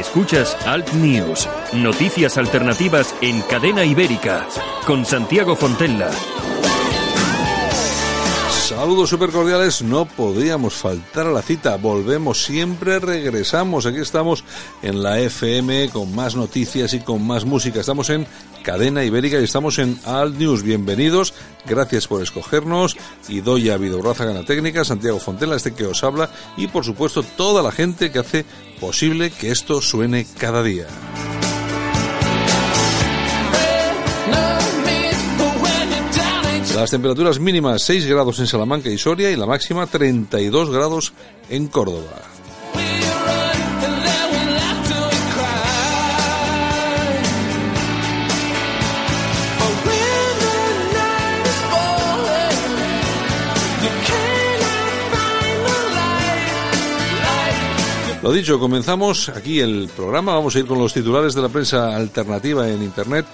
Escuchas Alt News, noticias alternativas en cadena ibérica, con Santiago Fontella. Saludos super cordiales, no podíamos faltar a la cita, volvemos siempre, regresamos, aquí estamos en la FM con más noticias y con más música, estamos en Cadena Ibérica y estamos en Alt News, bienvenidos, gracias por escogernos, y doy a Vidorraza Gana Técnica, Santiago Fontela, este que os habla, y por supuesto toda la gente que hace posible que esto suene cada día. Las temperaturas mínimas 6 grados en Salamanca y Soria y la máxima 32 grados en Córdoba. Lo dicho, comenzamos aquí el programa. Vamos a ir con los titulares de la prensa alternativa en Internet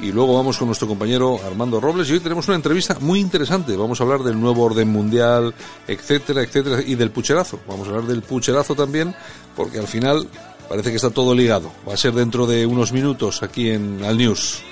y luego vamos con nuestro compañero Armando Robles. Y hoy tenemos una entrevista muy interesante. Vamos a hablar del nuevo orden mundial, etcétera, etcétera, y del pucherazo. Vamos a hablar del pucherazo también, porque al final parece que está todo ligado. Va a ser dentro de unos minutos aquí en Al News.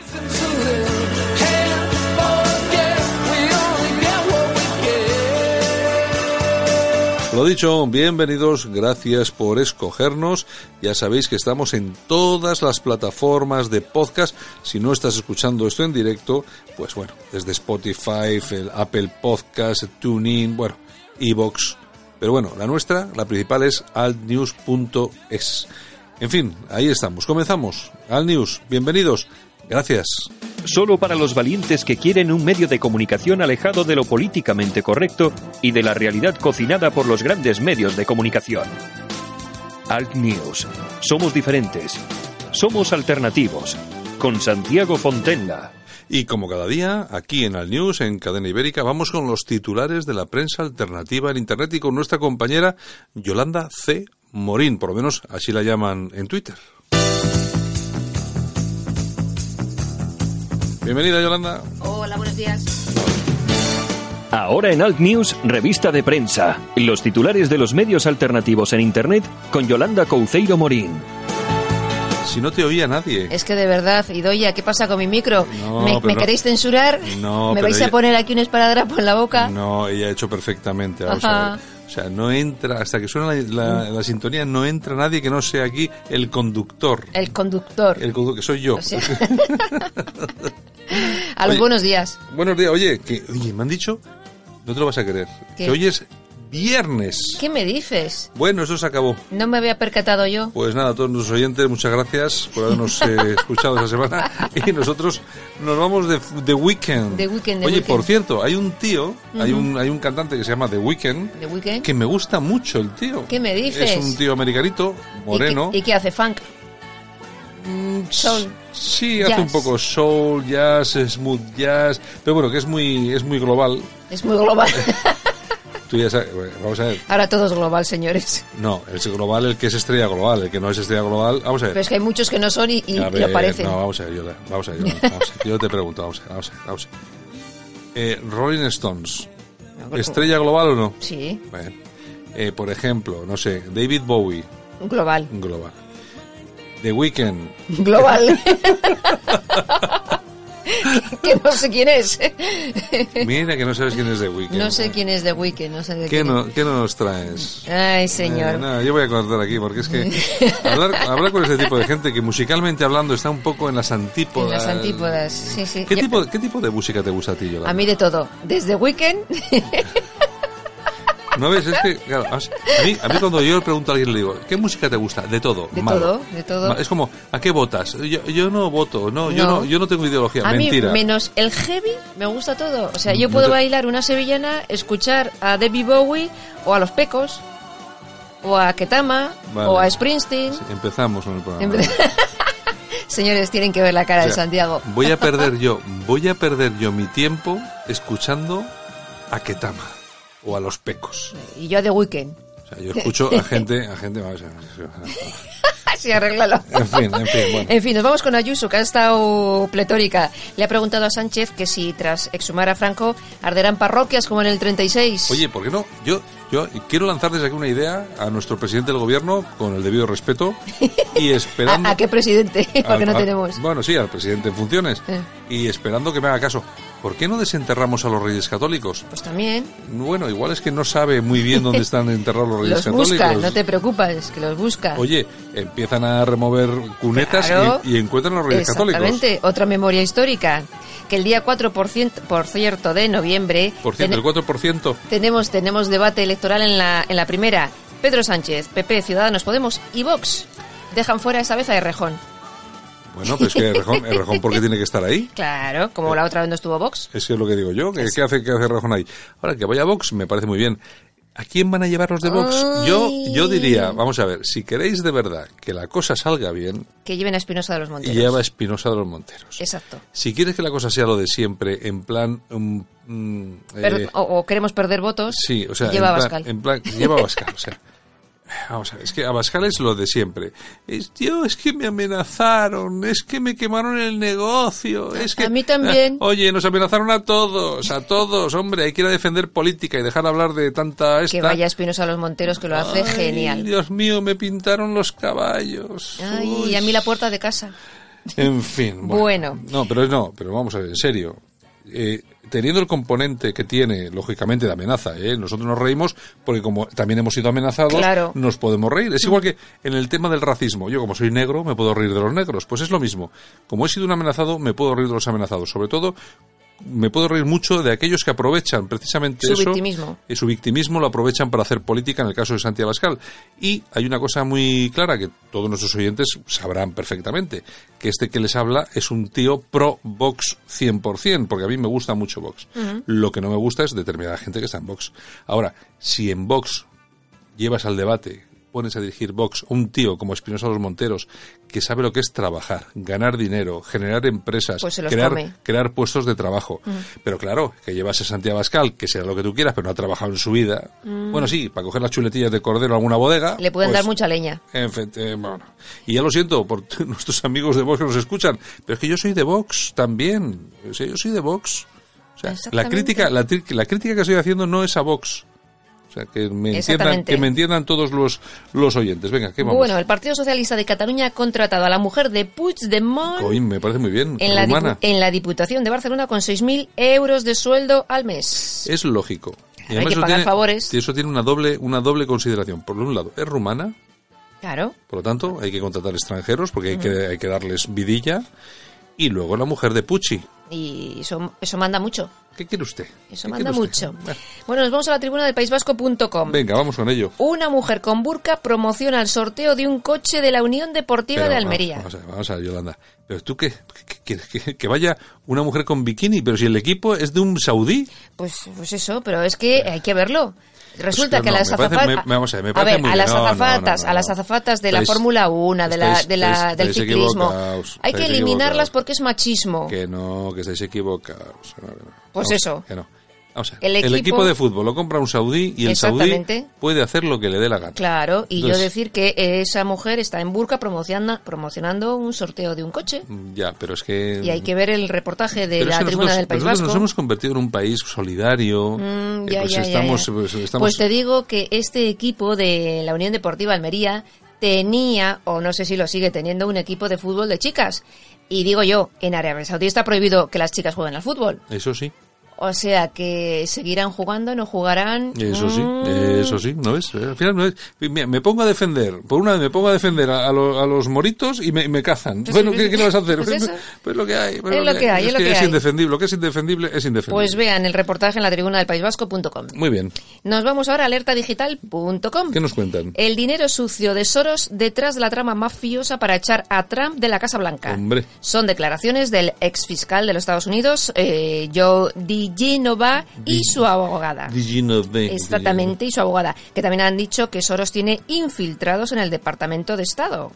Lo dicho, bienvenidos, gracias por escogernos. Ya sabéis que estamos en todas las plataformas de podcast. Si no estás escuchando esto en directo, pues bueno, desde Spotify, el Apple Podcast, TuneIn, bueno, Evox. Pero bueno, la nuestra, la principal es altnews.es. En fin, ahí estamos. Comenzamos. Al News, bienvenidos. Gracias. Solo para los valientes que quieren un medio de comunicación alejado de lo políticamente correcto y de la realidad cocinada por los grandes medios de comunicación. Alt News. Somos diferentes. Somos alternativos. Con Santiago Fontella. Y como cada día, aquí en Al News, en Cadena Ibérica, vamos con los titulares de la prensa alternativa en Internet y con nuestra compañera Yolanda C. Morín, por lo menos así la llaman en Twitter. Bienvenida, Yolanda. Hola, buenos días. Ahora en Alt News, revista de prensa. Los titulares de los medios alternativos en Internet con Yolanda Couceiro Morín. Si no te oía nadie. Es que de verdad, Idoya, ¿qué pasa con mi micro? No, ¿Me, pero me queréis censurar? No, ¿Me vais ella- a poner aquí un esparadrapo en la boca? No, ella ha hecho perfectamente. Vamos Ajá. a ver. O sea, no entra, hasta que suena la, la- la sintonía, no entra nadie que no sea aquí el conductor. El conductor. El conductor, que soy yo. O sea- a los Oye. buenos días. Buenos días. Oye, que, oye, me han dicho, no te lo vas a creer, ¿Qué? que hoy es viernes. ¿Qué me dices? Bueno, eso se acabó. No me había percatado yo. Pues nada, a todos nuestros oyentes, muchas gracias por habernos eh, escuchado esta semana. Y nosotros nos vamos de The Weeknd. The Weeknd, The Oye, por cierto, hay un tío, hay, un, hay un cantante que se llama The Weeknd, ¿The Weeknd? que me gusta mucho el tío. ¿Qué me dices? Es un tío americanito, moreno. ¿Y qué, y qué hace? ¿Funk? Mm, Sí, hace un poco soul, jazz, smooth jazz, pero bueno, que es muy, es muy global. Es muy global. Tú ya sabes, vamos a ver. Ahora todo es global, señores. No, es global el que es estrella global, el que no es estrella global. Vamos a ver. Pero es que hay muchos que no son y, y, ver, aparecen. No, vamos a ver, Yola, vamos a ver, Yola, vamos a ver. Yo te pregunto, vamos a ver, vamos a ver, vamos a ver. Eh, Rolling Stones, ¿estrella global o no? Sí, Bueno, eh, por ejemplo, no sé, David Bowie, global. global. The Weeknd, Global. que no sé quién es. mira que no sabes quién es The Weeknd. No sé quién es The Weeknd, no sé de ¿Qué, quién no, ¿Qué nos traes? es. Ay, señor. Eh, no, yo voy a cortar aquí porque es que hablar, hablar con este tipo de gente que musicalmente hablando está un poco en las antípodas. en las antípodas, sí, sí. ¿Qué Ya- tipo, ¿Qué tipo de música te gusta a ti, Yolanda? A mí de todo. Desde Weekend, ¿No ves? Es que, claro, a mí, a mí cuando yo le pregunto a alguien le digo, ¿qué música te gusta? De todo. De malo. todo, de todo. Es como, ¿a qué votas? Yo, yo no voto, no, yo No. yo no tengo ideología. A Mentira. mí, menos el heavy, me gusta todo. O sea, yo No puedo te- bailar una sevillana, escuchar a Debbie Bowie, o a Los Pecos, o a Ketama, Vale. o a Springsteen. Sí, empezamos con el programa. Señores, tienen que ver la cara O de Santiago. Voy a perder yo, voy a perder yo mi tiempo escuchando a Ketama o a los pecos. Y yo a The Weeknd. O sea, yo escucho a gente, a gente, vamos a ver. Así arréglalo. En fin, en fin, bueno. En fin, nos vamos con Ayuso, que ha estado pletórica. Le ha preguntado a Sánchez que si tras exhumar a Franco arderán parroquias como en el 36. Oye, ¿por qué no? Yo, yo quiero lanzar desde aquí una idea a nuestro presidente del gobierno, con el debido respeto, y esperando... ¿A, a qué presidente? Porque no tenemos. Bueno, sí, al presidente en funciones. Eh. Y esperando que me haga caso. ¿Por qué no desenterramos a los reyes católicos? Pues también. Bueno, igual es que no sabe muy bien dónde están enterrados los reyes Los católicos. busca, no te preocupes, que los busca. Oye, empiezan a remover cunetas Claro. y, y encuentran a los reyes católicos. Exactamente, otra memoria histórica. Que el día 4, por, cien- por cierto, de noviembre, Por cierto, el 4%. tenemos, tenemos debate electoral en la, en la primera. Pedro Sánchez, PP, Ciudadanos Podemos y Vox dejan fuera esa vez a Errejón. Bueno, pues que Errejón, Errejón, ¿por qué tiene que estar ahí? Claro, como la otra vez no estuvo Vox. Es que es lo que digo yo. ¿Qué, qué hace, qué hace Errejón ahí? Ahora, que vaya Vox me parece muy bien. ¿A quién van a llevar los de Vox? Yo, yo diría, vamos a ver, si queréis de verdad que la cosa salga bien, Que lleven a Espinosa de los Monteros. lleva a Espinosa de los Monteros. Exacto. Si quieres que la cosa sea lo de siempre, en plan... mm, mm, eh, o, o queremos perder votos. Sí, o sea, lleva a Bascal. en plan, lleva a Abascal, o sea. Vamos a ver, es que Abascal es lo de siempre. Es, tío, es que me amenazaron, es que me quemaron el negocio, es que... A mí también. Ah, oye, nos amenazaron a todos, a todos, hombre, hay que ir a defender política y dejar hablar de tanta esta... Que vaya Espinosa a los Monteros, que lo hace Ay, genial. Dios mío, me pintaron los caballos. Ay, Uy. y a mí la puerta de casa. En fin. Bueno. No, pero no, pero vamos a ver, en serio. Eh, teniendo el componente que tiene, lógicamente, de amenaza, ¿eh? nosotros nos reímos porque como también hemos sido amenazados, Claro. nos podemos reír. Es igual que en el tema del racismo. Yo, como soy negro, me puedo reír de los negros. Pues es lo mismo. Como he sido un amenazado, me puedo reír de los amenazados. Sobre todo, me puedo reír mucho de aquellos que aprovechan precisamente Su eso. victimismo. Y su victimismo lo aprovechan para hacer política en el caso de Santiago Abascal. Y hay una cosa muy clara que todos nuestros oyentes sabrán perfectamente, que este que les habla es un tío pro Vox 100%, porque a mí me gusta mucho Vox. Lo que no me gusta es determinada gente que está en Vox. Ahora, si en Vox llevas al debate, pones a dirigir Vox un tío como Espinosa los Monteros, que sabe lo que es trabajar, ganar dinero, generar empresas, Pues crear, come. crear puestos de trabajo. Pero claro, que llevas a Santiago Abascal, que sea lo que tú quieras, pero no ha trabajado en su vida. Bueno, sí, para coger las chuletillas de cordero a alguna bodega. Le pueden pues, dar mucha leña. en fin, eh, bueno. Y ya lo siento por nuestros amigos de Vox que nos escuchan, pero es que yo soy de Vox también. O sea, yo soy de Vox. O sea, la crítica, la, la crítica que estoy haciendo no es a Vox. O sea, que me entiendan, que me entiendan todos los, los oyentes. Venga, ¿qué vamos? Bueno, el Partido Socialista de Cataluña ha contratado a la mujer de Puigdemont Coño, me parece muy bien. en la, en la Diputación de Barcelona con 6.000 euros de sueldo al mes. Es lógico. Y hay que pagar tiene, favores. y eso tiene una doble, una doble consideración. Por un lado, es rumana, Claro. por lo tanto, hay que contratar extranjeros porque hay, que, hay que darles vidilla. Y luego la mujer de Pucci. Y eso, eso manda mucho. ¿Qué quiere usted? Eso ¿Qué manda usted? mucho. Bueno, nos vamos a la tribuna del paisvasco.com. Venga, vamos con ello. Una mujer con burka promociona el sorteo de un coche de la Unión Deportiva Pero de Almería. Vamos, a ver, vamos a ver, Yolanda. Pero tú qué, ¿Qué quieres? que, que vaya una mujer con bikini, pero si el equipo es de un saudí. Pues, pues eso, pero es que hay que verlo. Resulta Pues que que, no, las azafatas, vamos a ver, me a ver, a las No, azafatas, no, a las azafatas de la Fórmula 1, de la, de la, estáis- del estáis ciclismo, hay que eliminarlas porque es machismo. Que no, que estáis equivocados. Pues Vamos, eso. Que no. El El, equipo- de fútbol lo compra un saudí y el saudí puede hacer lo que le dé la gana. Claro, y yo decir que esa mujer está en burka promociona- promocionando un sorteo de un coche. Mm, Ya, pero es que... Y hay que ver el reportaje de la tribuna nosotros- del País Vasco. nos hemos convertido en un país solidario. Mm, ya, pues ya, ya, estamos, ya. Pues, estamos- Pues te digo que este equipo de la Unión Deportiva Almería tenía, o no sé si lo sigue teniendo, un equipo de fútbol de chicas. Y digo yo, en Arabia Saudí está prohibido que las chicas jueguen al fútbol. Eso sí. O sea que seguirán jugando, no jugarán. Eso sí, Mm. eso sí, ¿no ves? Al final no es- Mira, me pongo a defender, por una vez me pongo a defender a, a lo- a los moritos y me, me cazan. Pues bueno, ¿qué, qué le vas a hacer? pues Pues, pues lo que hay. pues Es lo que hay, es lo que hay. indefendible, lo que es indefendible es indefendible. Pues vean el reportaje en la tribuna del País Vasco.com. Muy bien, Nos vamos ahora a alertadigital.com. ¿qué nos cuentan? El dinero sucio de Soros detrás de la trama mafiosa para echar a Trump de la Casa Blanca. Hombre. Son declaraciones del ex fiscal de los Estados Unidos, eh, Joe DiGenova, y su abogada. Diginove. Exactamente, y su abogada, que también han dicho que Soros tiene infiltrados en el Departamento de Estado.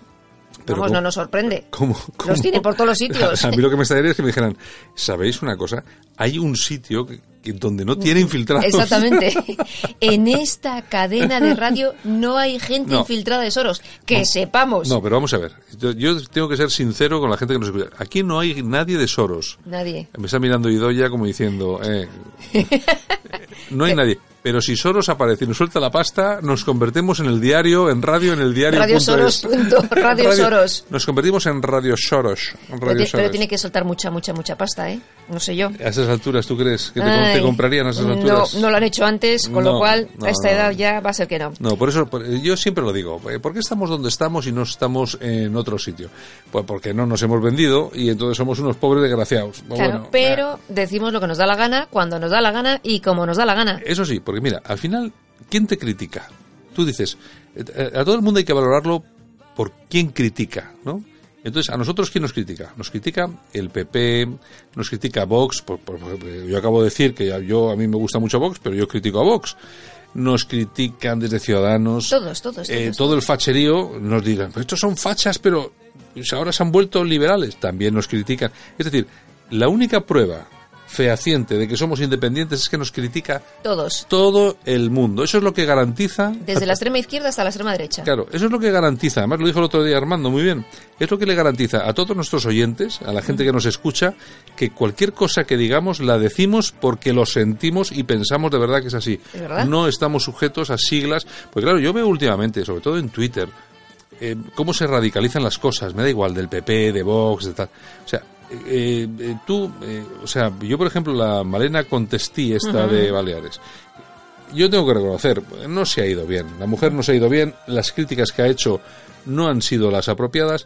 Pero Vamos, ¿cómo? no nos sorprende. ¿Cómo, cómo? Los tiene por todos los sitios. A mí lo que me extrañaría es que me dijeran, ¿sabéis una cosa? Hay un sitio que, que donde no tiene infiltrados. Exactamente. En esta cadena de radio no hay gente No. infiltrada de Soros. Que sepamos. No, pero vamos a ver. Yo, yo tengo que ser sincero con la gente que nos escucha. Aquí no hay nadie de Soros. Nadie. Me está mirando Idoya como diciendo, eh, no hay nadie. Pero si Soros aparece y nos suelta la pasta, nos convertimos en el diario, en radio, en el diario. Radio punto Soros es. punto- Radio Soros. Nos convertimos en Radio Soros. Pero, tiene que soltar mucha, mucha, mucha pasta, ¿eh? No sé yo. A esas alturas, ¿tú crees que te, te Ay, comprarían a esas no, alturas? no lo han hecho antes, con No, lo cual no, a esta no. edad ya va a ser que no. No, por eso por- yo siempre lo digo. eh, ¿Por qué estamos donde estamos y no estamos en otro sitio? Pues porque no nos hemos vendido y entonces somos unos pobres desgraciados. Pues Claro, bueno, pero decimos lo que nos da la gana, cuando nos da la gana y como nos da la gana. Eso sí, porque mira, al final, ¿quién te critica? Tú dices, eh, a todo el mundo hay que valorarlo por quién critica, ¿no? Entonces, ¿a nosotros quién nos critica? Nos critica el PP, nos critica Vox, por, yo acabo de decir que yo a mí me gusta mucho Vox, pero yo critico a Vox. Nos critican desde Ciudadanos. Todos, todos, Eh, todo el facherío nos dirán, pero estos son fachas, pero pues, ahora se han vuelto liberales. También nos critican. Es decir, la única prueba fehaciente de que somos independientes es que nos critica Todos. todo el mundo. Eso es lo que garantiza. Desde la extrema izquierda hasta la extrema derecha. Claro, eso es lo que garantiza. Además, lo dijo el otro día Armando, muy bien. Es lo que le garantiza a todos nuestros oyentes, a la gente que nos escucha, que cualquier cosa que digamos la decimos porque lo sentimos y pensamos de verdad que es así. ¿Es verdad? No estamos sujetos a siglas. Pues claro, yo veo últimamente, sobre todo en Twitter, eh, cómo se radicalizan las cosas. Me da igual del PP, de Vox, de tal. O sea, eh, eh, tú, eh, o sea, yo por ejemplo la Malena Contestí esta de Baleares. Yo tengo que reconocer, no se ha ido bien. La mujer no se ha ido bien. Las críticas que ha hecho no han sido las apropiadas,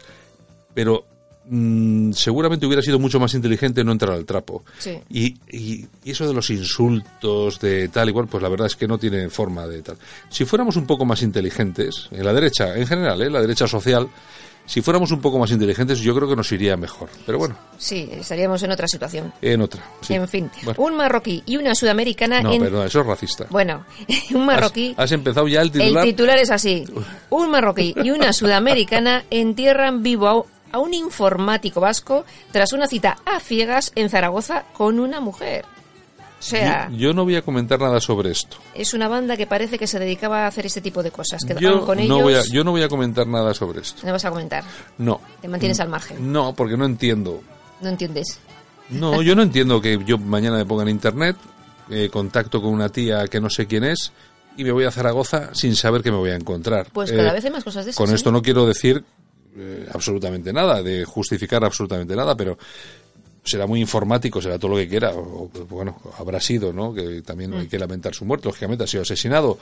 pero mm, seguramente hubiera sido mucho más inteligente no entrar al trapo. Sí. Y, y- y eso de los insultos, de tal y cual, pues la verdad es que no tiene forma de tal. Si fuéramos un poco más inteligentes, en la derecha, en general, ¿eh? la derecha social, si fuéramos un poco más inteligentes, yo creo que nos iría mejor. Pero bueno, Sí, estaríamos en otra situación. en otra. sí. En fin, Bueno. un marroquí y una sudamericana No, en... perdón, eso es racista. Bueno, un marroquí... Has, has empezado ya el titular. El titular es así. Un marroquí y una sudamericana entierran vivo a, a un informático vasco tras una cita a ciegas en Zaragoza con una mujer. Sea, yo, yo no voy a comentar nada sobre esto. es una banda que parece que se dedicaba a hacer este tipo de cosas. Quedaban Yo con no, ellos. voy a, yo no voy a comentar nada sobre esto. No vas a comentar. No. Te mantienes al margen. No, porque no entiendo. No entiendes. No, yo no entiendo que yo mañana me ponga en internet, eh, contacto con una tía que no sé quién es y me voy a Zaragoza sin saber qué me voy a encontrar. Pues Eh, cada vez hay más cosas de esas. Con ¿eh? esto no quiero decir eh, absolutamente nada, de justificar absolutamente nada, pero será muy informático, será todo lo que quiera, o, bueno, habrá sido, ¿no? Que también Mm. hay que lamentar su muerte, lógicamente ha sido asesinado,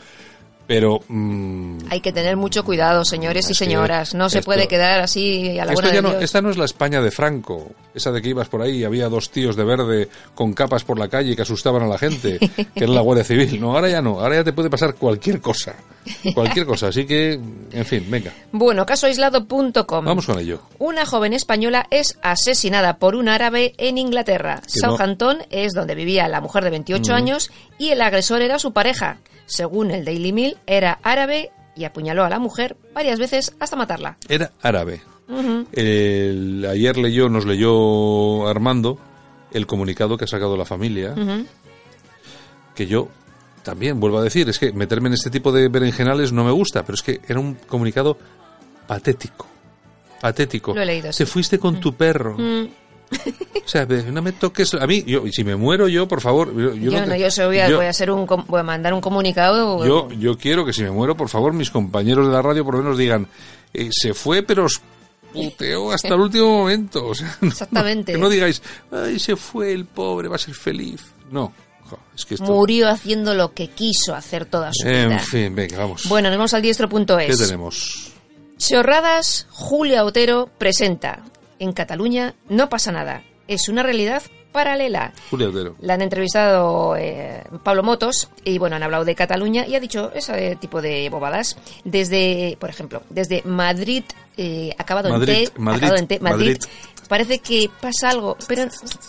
pero mm, Hay que tener mucho cuidado, señores y señoras. No se esto- puede quedar así a la Esto buena ya de no- Dios. esta no es la España de Franco, esa de que ibas por ahí y había dos tíos de verde con capas por la calle que asustaban a la gente, que era la Guardia Civil. No, ahora ya no, ahora ya te puede pasar cualquier cosa, cualquier cosa. Así que, en fin, venga, Bueno, casoaislado.com. vamos con ello. Una joven española es asesinada por un árabe en Inglaterra. Que no- Mm. Southampton es donde vivía la mujer de 28 años y el agresor era su pareja. Según el Daily Mail, era árabe y apuñaló a la mujer varias veces hasta matarla. Era árabe. El- ayer leyó, nos leyó Armando el comunicado que ha sacado la familia, que yo también vuelvo a decir, es que meterme en este tipo de berenjenales no me gusta, pero es que era un comunicado patético. Patético. Lo he leído, Te sí. fuiste con tu perro. O sea, de- no me toques a mí. Yo, si me muero yo, por favor. Yo, yo yo no no, te- yo, se voy, a, yo- voy a hacer un, voy a mandar un comunicado. yo, yo quiero que si me muero, por favor, mis compañeros de la radio por lo menos digan, eh, se fue, pero os puteó hasta el último momento. O sea, no- Exactamente. que no digáis, ay, se fue el pobre, va a ser feliz. No, es que esto... Murió haciendo lo que quiso hacer toda su vida. En fin, venga, vamos. Bueno, nos vamos al ¿Qué diestro.es. tenemos? Chorradas, Julia Otero presenta. En Cataluña no pasa nada. Es una realidad paralela. Julia Otero. La han entrevistado eh, Pablo Motos y bueno, han hablado de Cataluña y ha dicho ese tipo de bobadas. Desde, por ejemplo, desde Madrid, eh, acabado Madrid, en T, Madrid, acabado en T, Madrid, Madrid. Parece que pasa algo, pero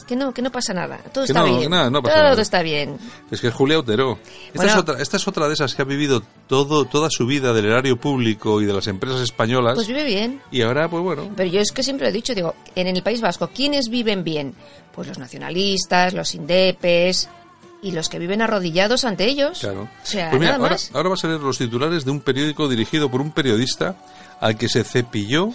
que no, que no pasa nada. Todo Que está no, bien. nada, no pasa Todo nada. está bien. Es que es Julia Otero. Esta, Bueno. es otra, esta es otra de esas que ha vivido todo, toda su vida del erario público y de las empresas españolas. Pues vive bien. y ahora, pues bueno, Pero yo es que siempre he dicho, digo, en el País Vasco, ¿quiénes viven bien? Pues los nacionalistas, los indepes y los que viven arrodillados ante ellos. claro. O sea, Pues mira, nada ahora, más. ahora vas a leer los titulares de un periódico dirigido por un periodista al que se cepilló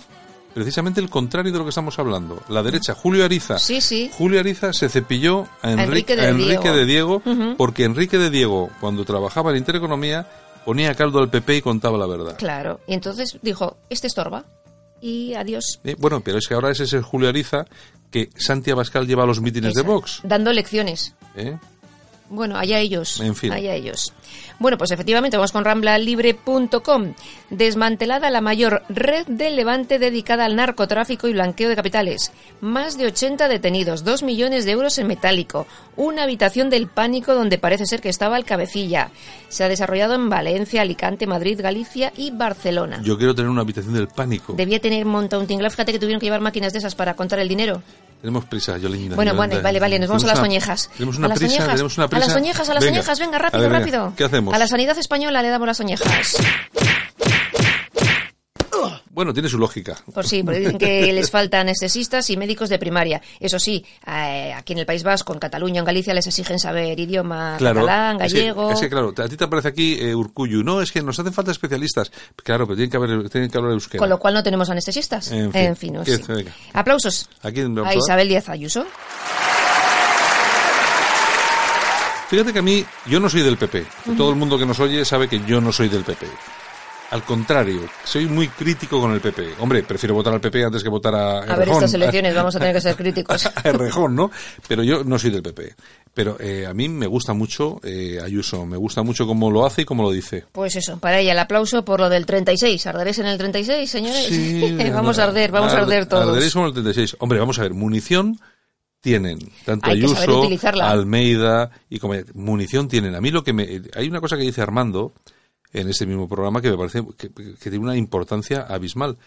precisamente el contrario de lo que estamos hablando. La derecha, Julio Ariza. Sí, sí. Julio Ariza se cepilló a Enrique, Enrique de a Enrique Diego. de Diego porque Enrique de Diego, cuando trabajaba en Intereconomía, ponía caldo al PP y contaba la verdad. Claro. Y entonces dijo, este estorba. Y adiós. Eh, bueno, pero es que ahora ese es el Julio Ariza que Santi Abascal lleva a los mítines de. Vox. Dando lecciones. ¿eh? Bueno, allá ellos. En fin. Allá ellos. Bueno, pues efectivamente vamos con ramblalibre.com. Desmantelada la mayor red del Levante dedicada al narcotráfico y blanqueo de capitales. Más de 80 detenidos, 2 millones de euros en metálico, una habitación del pánico donde parece ser que estaba el cabecilla. Se ha desarrollado en Valencia, Alicante, Madrid, Galicia y Barcelona. Yo quiero tener una habitación del pánico. Debía tener montado un tinglado. Fíjate que tuvieron que llevar máquinas de esas para contar el dinero. Tenemos prisa, Yolanda. Bueno, Yolanda. bueno, vale, vale, nos vamos a las Tenemos una- oñejas. Tenemos a una las prisa, oñejas, tenemos una prisa. A las oñejas, a las Venga. oñejas, venga, A rápido, ver, venga, rápido. ¿Qué hacemos? A la sanidad española le damos las oñejas. Bueno, tiene su lógica. Por sí, porque dicen que les faltan anestesistas y médicos de primaria. Eso sí, eh, aquí en el País Vasco, en Cataluña, en Galicia, les exigen saber idioma Claro. catalán, es que- gallego. Es que, claro, a ti te aparece aquí eh, Urcuyu. No, es que nos hacen falta especialistas. Claro, pero tienen que, haber, tienen que hablar euskera. Con lo cual no tenemos anestesistas. En fin. no ¿Qué- sí. Aplausos ¿A? Isabel Díaz Ayuso. Fíjate que a mí, yo no soy del PP. Todo el mundo que nos oye sabe que yo no soy del PP. Al contrario, soy muy crítico con el PP. Hombre, prefiero votar al PP antes que votar a A ver, estas elecciones vamos a tener que ser críticos. a Errejón, ¿no? Pero yo no soy del PP. Pero eh, a mí me gusta mucho eh, Ayuso, me gusta mucho cómo lo hace y cómo lo dice. Pues eso, para ella el aplauso por lo del 36. ¿Arderéis en el 36, señores? Sí, vamos a arder, vamos a arde- arder todos. Arderéis como el 36. Hombre, vamos a ver, munición tienen. Tanto Hay Ayuso. Almeida y como munición tienen. A mí lo que me... Hay una cosa que dice Armando en este mismo programa que me parece que, que tiene una importancia abismal.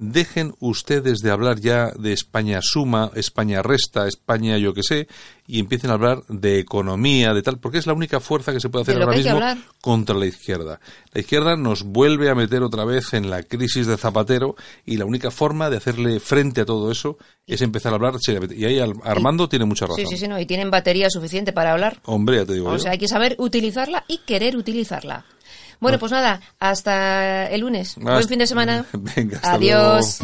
Dejen ustedes de hablar ya de España suma, España resta, España yo que sé, y empiecen a hablar de economía, de tal, porque es la única fuerza que se puede hacer ahora mismo contra la izquierda. La izquierda nos vuelve a meter otra vez en la crisis de Zapatero y la única forma de hacerle frente a todo eso es empezar a hablar seriamente. Y ahí Armando tiene mucha razón. Sí, sí, sí, no, y tienen batería suficiente para hablar. Hombre, ya te digo O yo. sea, hay que saber utilizarla y querer utilizarla. Bueno, pues nada, hasta el lunes. Buen fin de semana. Venga, hasta Adiós.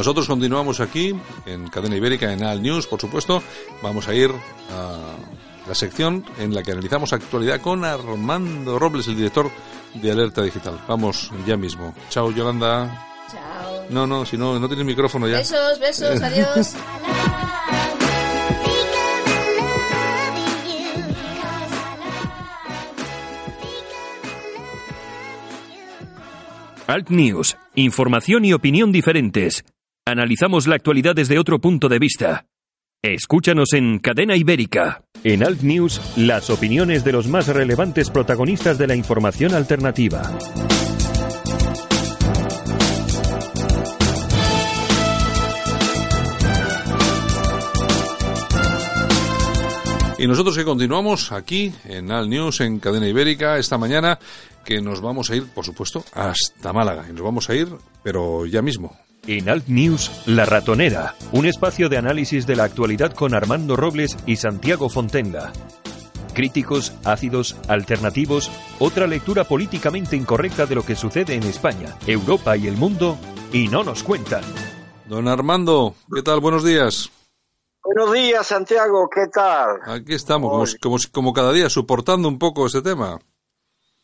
Nosotros continuamos aquí en Cadena Ibérica, en Al News, por supuesto. Vamos a ir a la sección en la que analizamos actualidad con Armando Robles, el director de Alerta Digital. Vamos ya mismo. Chao, Yolanda. Chao. No, no, si no, no tienes micrófono ya. Besos, besos, adiós. Alt News. Información y opinión diferentes. Analizamos la actualidad desde otro punto de vista. Escúchanos en Cadena Ibérica. En Alt News, las opiniones de los más relevantes protagonistas de la información alternativa. Y nosotros que continuamos aquí en Al News, en Cadena Ibérica, esta mañana, que nos vamos a ir, por supuesto, hasta Málaga. Y nos vamos a ir, pero ya mismo. En Alt News, La Ratonera, un espacio de análisis de la actualidad con Armando Robles y Santiago Fontenga. Críticos, ácidos, alternativos, otra lectura políticamente incorrecta de lo que sucede en España, Europa y el mundo, y no nos cuentan. Don Armando, ¿qué tal? Buenos días. Buenos días, Santiago, ¿qué tal? Aquí estamos, como, como, como cada día, soportando un poco ese tema.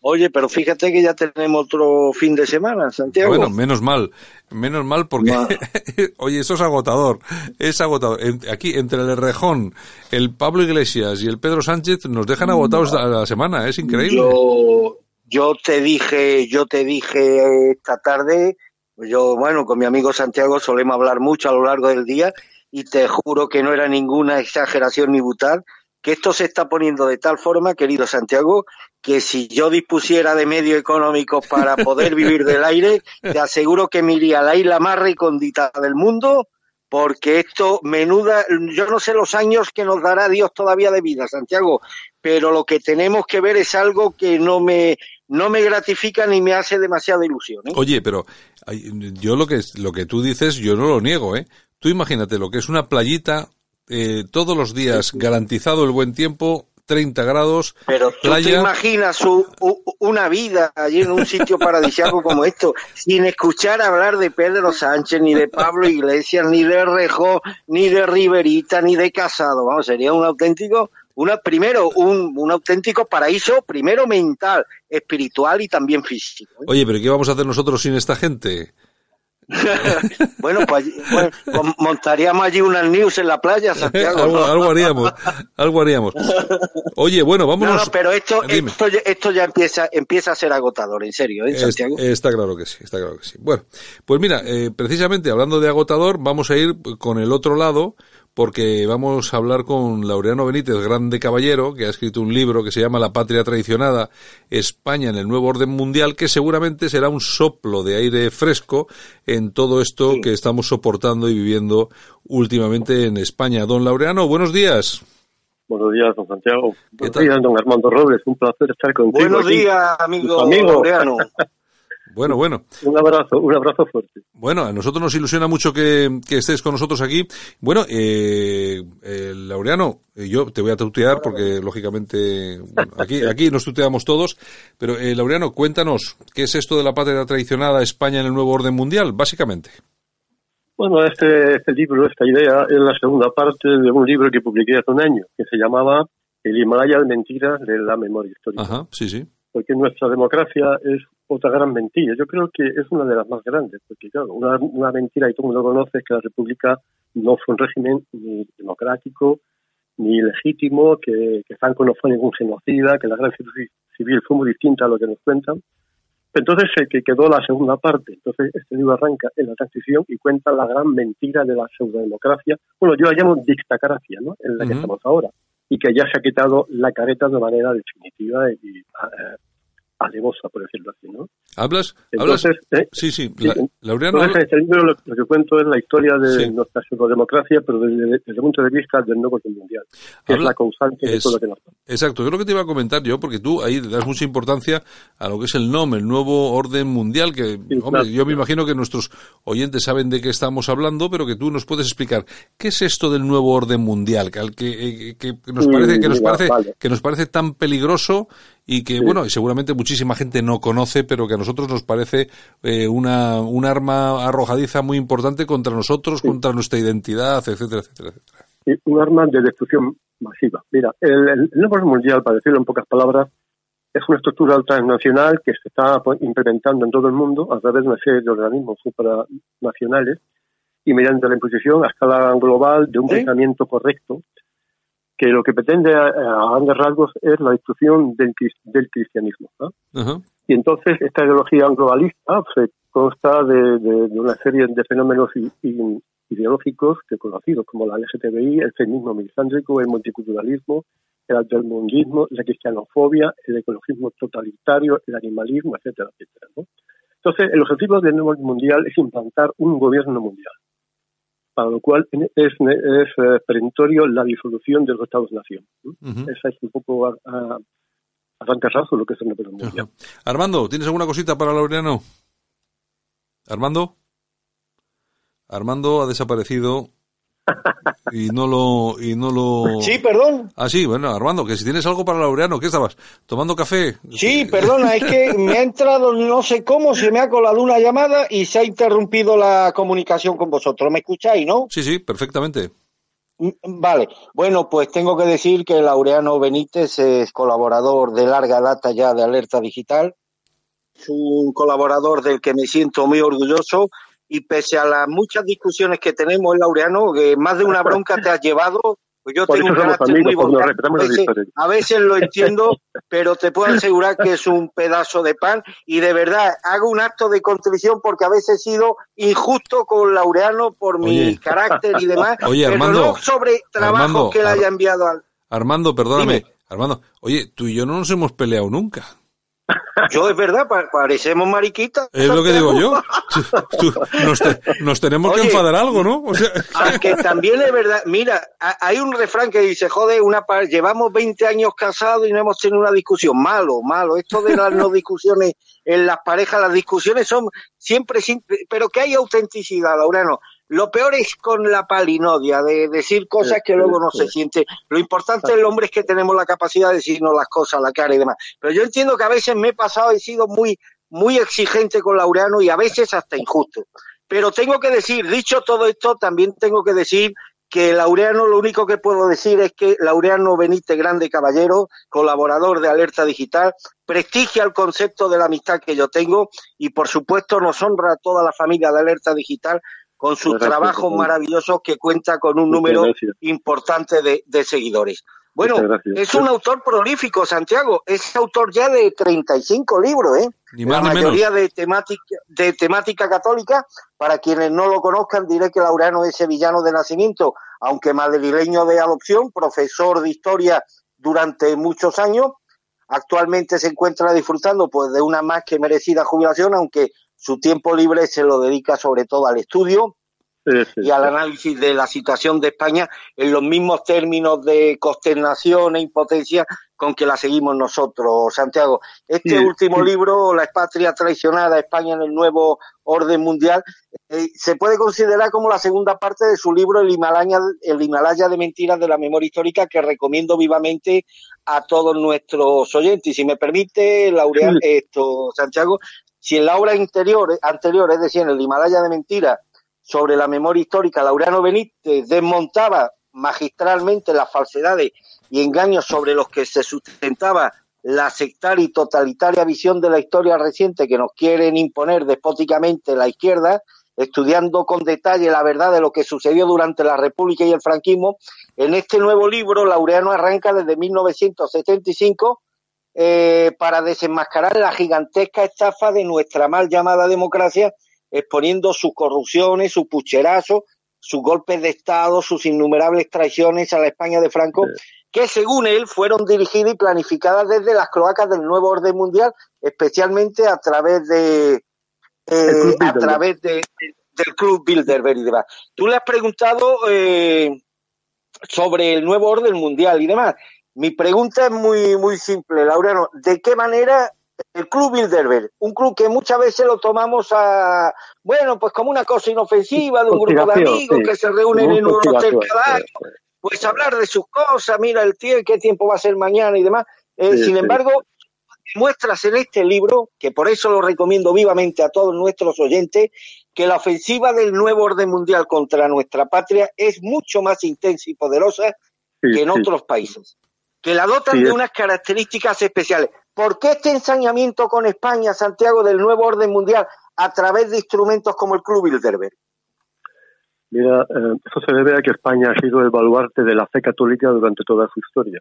Oye, pero fíjate que ya tenemos otro fin de semana, Santiago. Bueno, menos mal, menos mal porque, oye, eso es agotador, es agotador. Aquí, entre el Rejón, el Pablo Iglesias y el Pedro Sánchez, nos dejan agotados a la semana, es increíble. Yo, yo te dije, yo te dije esta tarde, yo, bueno, con mi amigo Santiago solemos hablar mucho a lo largo del día y te juro que no era ninguna exageración ni butal, que esto se está poniendo de tal forma, querido Santiago, que si yo dispusiera de medios económicos para poder vivir del aire, te aseguro que me iría a la isla más recóndita del mundo, porque esto, menuda, yo no sé los años que nos dará Dios todavía de vida, Santiago, pero lo que tenemos que ver es algo que no me, no me gratifica ni me hace demasiada ilusión. ¿eh? Oye, pero yo lo que, lo que tú dices, yo no lo niego, ¿eh? Tú imagínate lo que es una playita, eh, todos los días garantizado el buen tiempo, 30 grados, Pero tú te imaginas una vida allí en un sitio paradisíaco como esto, sin escuchar hablar de Pedro Sánchez, ni de Pablo Iglesias, ni de Rejó, ni de Riverita, ni de Casado. Vamos, sería un auténtico, una, primero, un, un auténtico paraíso, primero mental, espiritual y también físico. ¿eh? Oye, pero ¿qué vamos a hacer nosotros sin esta gente? Bueno, pues, bueno, pues montaríamos allí unas news en la playa, Santiago. algo, ¿no? algo haríamos, algo haríamos. Oye, bueno, No, vámonos. no, pero esto, Dime. esto, ya- esto ya empieza, empieza a ser agotador, en serio, ¿eh, Es- Santiago? está claro que sí, está claro que sí. Bueno, pues mira, eh, precisamente hablando de agotador, vamos a ir con el otro lado, porque vamos a hablar con Laureano Benítez, grande caballero, que ha escrito un libro que se llama La patria traicionada, España en el nuevo orden mundial, que seguramente será un soplo de aire fresco en todo esto que estamos soportando y viviendo últimamente en España. Don Laureano, buenos días. Buenos días, don Santiago. Buenos tal? días, don Armando Robles. Un placer estar contigo. Buenos aquí. días, amigo, Amigo. Laureano. Bueno, bueno. Un abrazo, un abrazo fuerte. Bueno, a nosotros nos ilusiona mucho que, que estés con nosotros aquí. Bueno, eh, eh, Laureano, eh, yo te voy a tutear porque lógicamente bueno, aquí aquí nos tuteamos todos, pero eh, Laureano, cuéntanos qué es esto de la patria traicionada España en el nuevo orden mundial, básicamente. Bueno, este, este libro, esta idea, es la segunda parte de un libro que publiqué hace un año, que se llamaba El Himalaya de mentiras de la memoria histórica. Ajá, sí, sí. Porque nuestra democracia es otra gran mentira. Yo creo que es una de las más grandes, porque claro, una, una mentira, y todo el mundo conoce, es que la República no fue un régimen ni democrático ni legítimo, que, que Franco no fue ningún genocida, que la guerra civil- fue muy distinta a lo que nos cuentan. Entonces se que quedó la segunda parte. Entonces este libro arranca en la transición y cuenta la gran mentira de la pseudodemocracia. Bueno, yo la llamo dictacracia, ¿no? En la que estamos ahora. Y que ya se ha quitado la careta de manera definitiva y eh, alevosa, por decirlo así, ¿no? ¿Hablas? ¿Hablas? ¿eh? Sí, sí. Sí, La- Laureano, Entonces, en este libro lo, lo que cuento es la historia de Sí. nuestra pseudodemocracia, pero desde, desde el punto de vista del nuevo orden mundial, que Habla- es la causante de todo lo que nos pasa. Exacto, yo lo que te iba a comentar yo, porque tú ahí le das mucha importancia a lo que es el NOM, el nuevo orden mundial, que, hombre, claro. yo me imagino que nuestros oyentes saben de qué estamos hablando, pero que tú nos puedes explicar, ¿qué es esto del nuevo orden mundial? Que, que, eh, que- que nos Sí, parece, que nos parece, vale. que nos parece tan peligroso y que, Sí. bueno, y seguramente muchísima gente no conoce, pero que a nosotros nos parece eh, una, un arma arrojadiza muy importante contra nosotros, contra nuestra identidad, etcétera, etcétera, etcétera. Y un arma de destrucción masiva. Mira, el, el, el nuevo mundial, para decirlo en pocas palabras, es una estructura transnacional que se está pues, implementando en todo el mundo a través de una serie de organismos supranacionales y mediante la imposición a escala global de un pensamiento correcto que lo que pretende a, a grandes rasgos es la destrucción del, cris- del cristianismo. ¿no? Y entonces esta ideología globalista se consta de, de- de una serie de fenómenos i- i- ideológicos que conocidos como la LGTBI, el feminismo misandrico, el multiculturalismo, el altermundismo, la cristianofobia, el ecologismo totalitario, el animalismo, etcétera, etcétera. ¿no? Entonces, el objetivo del nuevo mundial es implantar un gobierno mundial, para lo cual es, es eh, perentorio la disolución de los Estados-nación. Esa es un poco a, a, a rasgos lo que es orden mundial. Ajá. Armando, ¿tienes alguna cosita para Laureano? Armando. Armando ha desaparecido y no lo y no lo Sí, perdón. Ah, sí, bueno, Armando, que si tienes algo para Laureano, ¿qué estabas? ¿Tomando café? Sí, perdona, es que me ha entrado no sé cómo, se me ha colado una llamada y se ha interrumpido la comunicación con vosotros. ¿Me escucháis, no? Sí, sí, perfectamente. Mm, Vale, bueno, pues tengo que decir que Laureano Benítez es colaborador de larga data ya de Alerta Digital. Es un colaborador del que me siento muy orgulloso y pese a las muchas discusiones que tenemos, Laureano, que más de una bronca te has llevado, pues yo Por tengo un carácter muy amigos, porque nos vocal. A veces, diferencias. a veces lo entiendo, pero te puedo asegurar que es un pedazo de pan y de verdad hago un acto de contrición porque a veces he sido injusto con Laureano por mi carácter y demás, Oye, pero Armando, no sobre trabajo Armando, que le haya enviado al... Armando, perdóname. Dime. Armando, oye, tú y yo no nos hemos peleado nunca. Yo es verdad, pa- parecemos mariquitas. Es lo que digo yo. Tú- nos, te- nos tenemos que enfadar algo, ¿no? O sea, Aunque también es verdad, mira, ha- hay un refrán que dice, joder, una llevamos 20 años casados y no hemos tenido una discusión. Malo, malo. Esto de las no discusiones en las parejas, las discusiones son siempre, sin- pero que hay autenticidad, Laureano. Lo peor es con la palinodia, de decir cosas que luego no se siente. Lo importante del hombre es que tenemos la capacidad de decirnos las cosas la cara y demás. Pero yo entiendo que a veces me he pasado, he sido muy, muy exigente con Laureano y a veces hasta injusto. Pero tengo que decir, dicho todo esto, también tengo que decir que Laureano, lo único que puedo decir es que Laureano Benítez Grande Caballero, colaborador de Alerta Digital, prestigia el concepto de la amistad que yo tengo y por supuesto nos honra a toda la familia de Alerta Digital con sus Gracias, trabajos Antonio. maravillosos que cuenta con un número gracias. importante de, de seguidores. Bueno, gracias. es un autor prolífico, Santiago. Es autor ya de 35 libros, ¿eh? Ni más la ni mayoría de temática, de temática católica. Para quienes no lo conozcan, diré que Laureano es sevillano de nacimiento, aunque madrileño de adopción, profesor de historia durante muchos años. Actualmente se encuentra disfrutando pues de una más que merecida jubilación, aunque su tiempo libre se lo dedica sobre todo al estudio, Sí, sí. y al análisis de la situación de España en los mismos términos de consternación e impotencia con que la seguimos nosotros, Santiago. Este Sí, último libro, La patria traicionada, España en el nuevo orden mundial, eh, se puede considerar como la segunda parte de su libro El Himalaya, el Himalaya de mentiras de la memoria histórica, que recomiendo vivamente a todos nuestros oyentes. Y si me permite, Laureano, esto, Santiago, si en la obra interior, anterior, es decir, en el Himalaya de mentiras, sobre la memoria histórica, Laureano Benítez desmontaba magistralmente las falsedades y engaños sobre los que se sustentaba la sectaria y totalitaria visión de la historia reciente que nos quieren imponer despóticamente la izquierda, estudiando con detalle la verdad de lo que sucedió durante la República y el franquismo. En este nuevo libro, Laureano arranca desde 1975 eh, para desenmascarar la gigantesca estafa de nuestra mal llamada democracia, exponiendo sus corrupciones, sus pucherazos, sus golpes de Estado, sus innumerables traiciones a la España de Franco, que según él fueron dirigidas y planificadas desde las cloacas del nuevo orden mundial, especialmente a través de eh, a través de, de- del Club Bilderberg y demás. Tú le has preguntado eh, sobre el nuevo orden mundial y demás. Mi pregunta es muy, muy simple, Laureano. ¿De qué manera el Club Bilderberg, un club que muchas veces lo tomamos a, bueno, pues como una cosa inofensiva de un grupo de amigos sí. que se reúnen en un hotel cada año, pues hablar de sus cosas, mira el tiempo, qué tiempo va a ser mañana y demás. Eh, Sí, sin sí. embargo, muestras en este libro, que por eso lo recomiendo vivamente a todos nuestros oyentes, que la ofensiva del nuevo orden mundial contra nuestra patria es mucho más intensa y poderosa Sí, que en otros países, que la dotan Sí, de unas características especiales. ¿Por qué este ensañamiento con España, Santiago, del nuevo orden mundial a través de instrumentos como el Club Bilderberg? Mira, eh, eso se debe a que España ha sido el baluarte de la fe católica durante toda su historia.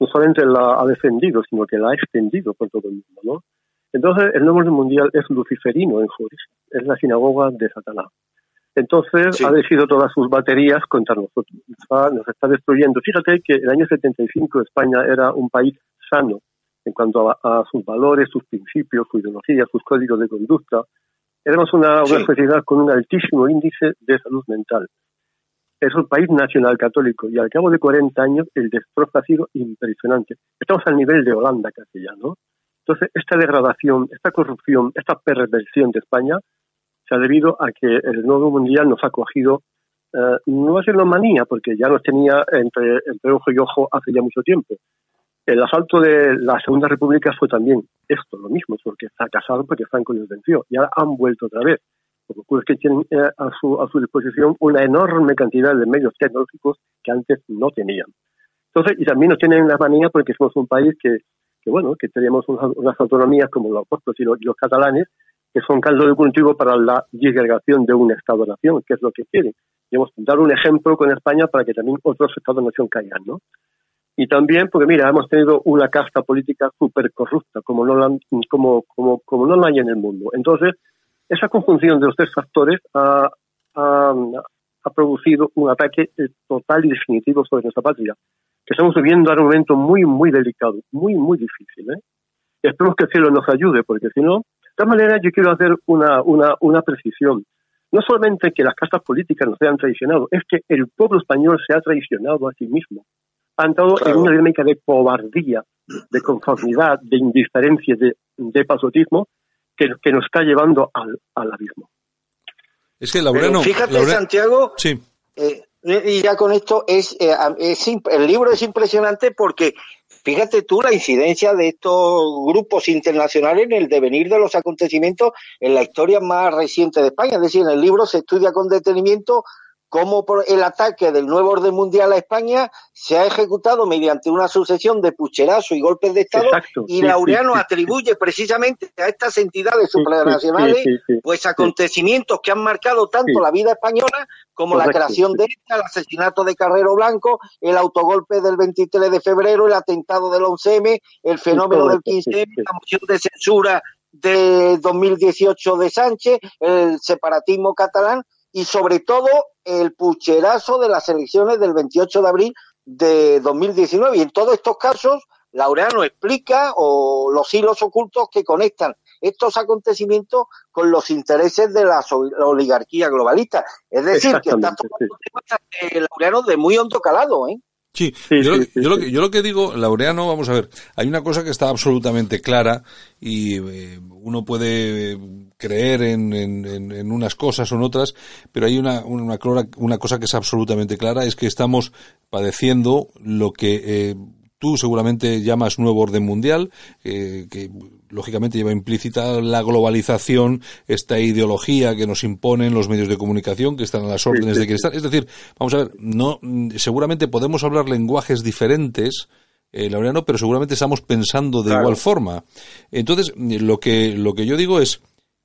No solamente la ha defendido, sino que la ha extendido por todo el mundo, ¿no? Entonces, el nuevo orden mundial es luciferino en su origen, es la sinagoga de Satanás. Entonces, Sí. ha decidido todas sus baterías contra nosotros. Está- nos está destruyendo. Fíjate que el año 75 España era un país sano en cuanto a, a sus valores, sus principios, su ideología, sus códigos de conducta. Éramos una, una Sí. sociedad con un altísimo índice de salud mental. Es un país nacional católico y al cabo de 40 años el destrozo ha sido impresionante. Estamos al nivel de Holanda casi ya, ¿no? Entonces, esta degradación, esta corrupción, esta perversión de España se ha debido a que el nuevo mundial nos ha cogido, eh, no a ser una manía, porque ya nos tenía entre, entre ojo y ojo hace ya mucho tiempo. El asalto de la Segunda República fue también esto, lo mismo, porque fracasaron porque Franco les venció y ahora han vuelto otra vez. Lo que ocurre es que tienen eh, a, su, a su disposición una enorme cantidad de medios tecnológicos que antes no tenían. Entonces, y también nos tienen la manía porque somos un país que, que bueno, que tenemos unas, unas autonomías como los puertos los, y los catalanes, que son caldo de cultivo para la disgregación de un Estado-nación, que es lo que quieren. Debemos dar un ejemplo con España para que también otros Estados-nación caigan, ¿no? Y también porque, mira, hemos tenido una casta política súper corrupta, como no, la, como, como, como no la hay en el mundo. Entonces, esa conjunción de los tres factores ha, ha, ha producido un ataque eh, total y definitivo sobre nuestra patria, que estamos viviendo ahora un momento muy, muy delicado, muy, muy difícil. ¿eh? Esperemos que el cielo nos ayude, porque si no, todas maneras yo quiero hacer una, una, una precisión. No solamente que las castas políticas nos hayan traicionado, es que el pueblo español se ha traicionado a sí mismo. Ha entrado en una dinámica de cobardía, de conformidad, de indiferencia, de, de pasotismo, que, que nos está llevando al, al abismo. Es que Laureano... fíjate, Santiago, Sí, eh, y ya con esto es, eh, es el libro es impresionante porque fíjate tú la incidencia de estos grupos internacionales en el devenir de los acontecimientos en la historia más reciente de España. Es decir, en el libro se estudia con detenimiento cómo por el ataque del nuevo orden mundial a España se ha ejecutado mediante una sucesión de pucherazos y golpes de Estado Exacto, y sí, Laureano sí, sí, atribuye precisamente a estas entidades supranacionales pues acontecimientos que han marcado tanto la vida española como la creación de esta, el asesinato de Carrero Blanco, el autogolpe del 23 de febrero, el atentado del 11M, el fenómeno del correcto, sí, 15M, sí. la moción de censura de 2018 de Sánchez, el separatismo catalán y sobre todo el pucherazo de las elecciones del 28 de abril de 2019. Y en todos estos casos, Laureano explica o los hilos ocultos que conectan estos acontecimientos con los intereses de la la oligarquía globalista. Es decir, que está tomando temas, eh, Laureano de muy hondo calado, ¿eh? Sí, Sí, yo, lo, sí, sí, yo lo sí. que, yo lo que digo, Laureano, vamos a ver, hay una cosa que está absolutamente clara y eh, uno puede creer en, en- en- unas cosas o en otras, pero hay una, una, una cosa que es absolutamente clara, es que estamos padeciendo lo que eh, tú seguramente llamas nuevo orden mundial, eh, que lógicamente lleva implícita la globalización, esta ideología que nos imponen los medios de comunicación, que están a las órdenes de quien están. Es decir, vamos a ver, no, seguramente podemos hablar lenguajes diferentes, eh, Laureano, pero seguramente estamos pensando de Claro. igual forma. Entonces, lo que, lo que yo digo es,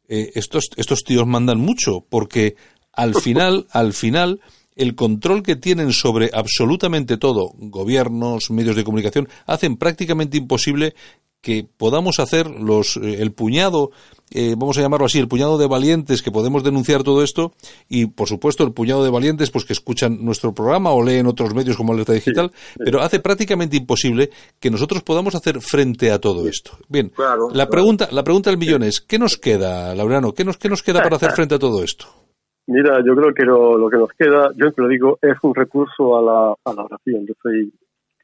eh, estos, estos tíos mandan mucho, porque al final, al final, el control que tienen sobre absolutamente todo, gobiernos, medios de comunicación, hacen prácticamente imposible que podamos hacer los eh, el puñado, eh, vamos a llamarlo así, el puñado de valientes que podemos denunciar todo esto y por supuesto el puñado de valientes pues que escuchan nuestro programa o leen otros medios como Alerta Digital, pero hace prácticamente imposible que nosotros podamos hacer frente a todo esto. Bien, Claro, la claro. pregunta la pregunta del millón es, ¿qué nos queda, Laureano? ¿Qué nos qué nos queda para hacer frente a todo esto? Mira, yo creo que lo, lo que nos queda, yo te lo digo, es un recurso a la, a la oración. Yo soy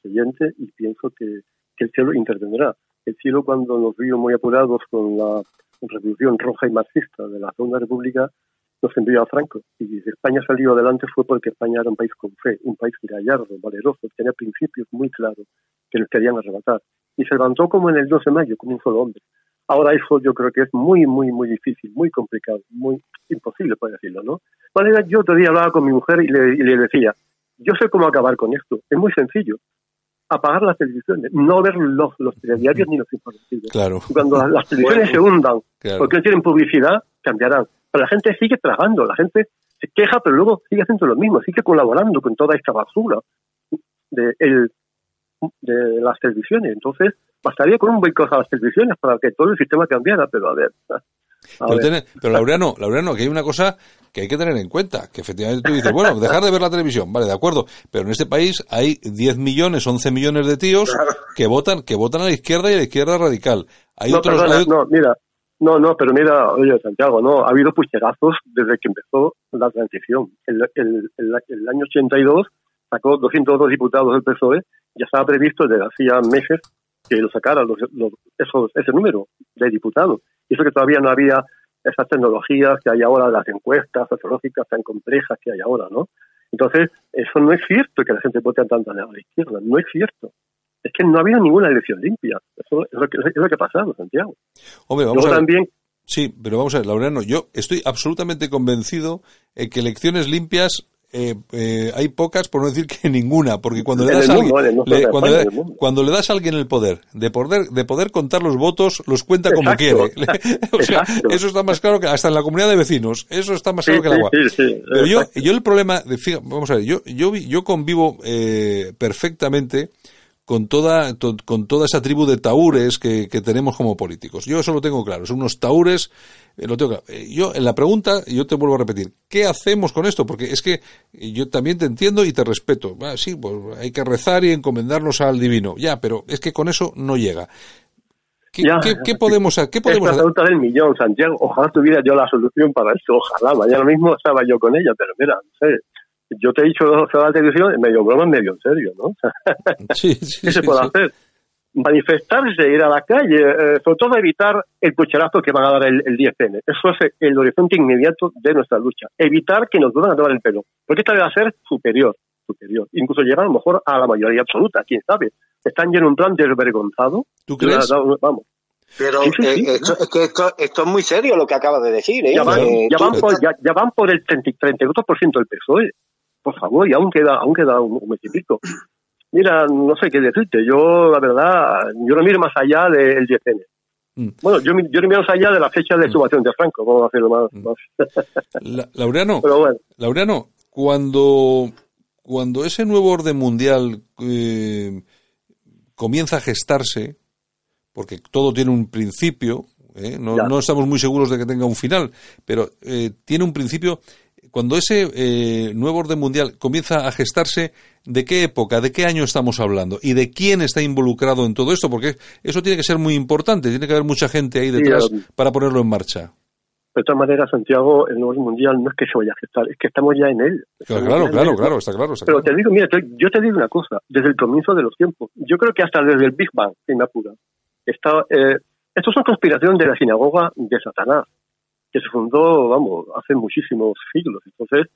creyente y pienso que, que el cielo intervendrá. El cielo cuando nos vio muy apurados con la revolución roja y marxista de la Segunda República, nos envió a Franco. Y si España salió adelante fue porque España era un país con fe, un país gallardo, valeroso, que tenía principios muy claros que nos querían arrebatar. Y se levantó como en el 12 de mayo, como un solo hombre. Ahora eso yo creo que es muy, muy, muy difícil, muy complicado, muy imposible, por decirlo, ¿no? De manera, yo día hablaba con mi mujer y le, y le decía, yo sé cómo acabar con esto. Es muy sencillo. Apagar las televisiones, no ver los, los telediarios ni los informativos. Claro. Cuando las, las televisiones se hundan Claro. porque no tienen publicidad, cambiarán. Pero la gente sigue tragando, la gente se queja, pero luego sigue haciendo lo mismo, sigue colaborando con toda esta basura de, el, de las televisiones. Entonces, bastaría con un boicot a las televisiones para que todo el sistema cambiara, pero a ver. Pero, Laureano, Laureano, que hay una cosa que hay que tener en cuenta, que efectivamente tú dices, bueno, dejar de ver la televisión, vale, de acuerdo, pero en este país hay 10 millones, 11 millones de tíos que votan, que votan a la izquierda y a la izquierda radical. Hay no, otros, perdona, hay- no, mira, no, no, pero mira, oye, Santiago, no, ha habido pucherazos desde que empezó la transición. El, el, el, el año 82 sacó 202 diputados del PSOE, ya estaba previsto desde hacía meses que lo sacara los, los- esos, ese número de diputados. Y eso que todavía no había esas tecnologías que hay ahora, las encuestas sociológicas tan complejas que hay ahora, ¿no? Entonces, eso no es cierto que la gente vote tanto a la izquierda, no es cierto. Es que no ha habido ninguna elección limpia. Eso es lo que, es lo que ha pasado, Santiago. hombre, vamos Luego a ver. también, Sí, pero vamos a ver, Laureano, yo estoy absolutamente convencido en que elecciones limpias eh, eh, hay pocas, por no decir que ninguna, porque cuando le das a alguien, mundo, le- cuando, le- cuando das a alguien el poder, de poder, de poder contar los votos, los cuenta como Exacto. quiere. o sea, eso está más claro que hasta en la comunidad de vecinos, eso está más claro que el agua. Sí, sí, sí, Pero yo, yo el problema, de, vamos a ver, yo, yo, yo convivo eh, perfectamente con toda, to- con toda esa tribu de taúres que, que tenemos como políticos. Yo eso lo tengo claro, son unos taúres, eh, lo tengo claro. Eh, Yo, en la pregunta, yo te vuelvo a repetir, ¿qué hacemos con esto? Porque es que eh, yo también te entiendo y te respeto. Ah, sí, pues hay que rezar y encomendarnos al divino. Ya, pero es que con eso no llega. ¿Qué, Ya, qué- podemos, qué Es podemos la hacer? pregunta del millón, Santiago. Ojalá tuviera yo la solución para esto. Ojalá. Mañana mismo estaba yo con ella, pero mira, no sé. Yo te he dicho va a la televisión, medio broma, medio en serio, ¿no? Sí, sí, ¿Qué se puede sí. hacer? Manifestarse, ir a la calle, eh, sobre todo evitar el pucherazo que van a dar el, el 10N. Eso es el horizonte inmediato de nuestra lucha. Evitar que nos vuelvan a tomar el pelo. Porque esta debe ser superior, superior. Incluso llegar a lo mejor a la mayoría absoluta, quién sabe. Están ya en un plan desvergonzado. ¿Tú crees? Vamos. Pero Sí, sí, sí. eh, esto, es que esto, esto es muy serio lo que acabas de decir. ¿eh? Ya van, Eh, ya van, por, ya, ya van por el 30 32% del PSOE. Por favor, y aún queda, aún queda un, un mes y pico. Mira, no sé qué decirte. Yo, la verdad, yo no miro más allá del 10N. Mm. Bueno, yo, yo no miro más allá de la fecha de exhumación de Franco. Vamos a hacerlo más. Mm. más. La- Laureano, Pero bueno, Laureano, cuando, cuando ese nuevo orden mundial eh, comienza a gestarse, porque todo tiene un principio, ¿eh? no, no estamos muy seguros de que tenga un final, pero eh, tiene un principio. Cuando ese eh, nuevo orden mundial comienza a gestarse, ¿de qué época, de qué año estamos hablando? ¿Y de quién está involucrado en todo esto? Porque eso tiene que ser muy importante, tiene que haber mucha gente ahí detrás um, para ponerlo en marcha. de todas maneras, Santiago, el nuevo mundial no es que se vaya a gestar, es que estamos ya en él. Claro, claro, en claro, él. claro, está claro. Está Pero claro. te digo, mira, yo te digo una cosa, desde el comienzo de los tiempos, yo creo que hasta desde el Big Bang, me apura, está, eh, esto es una conspiración de la sinagoga de Satanás, que se fundó, vamos, hace muchísimos siglos. Entonces,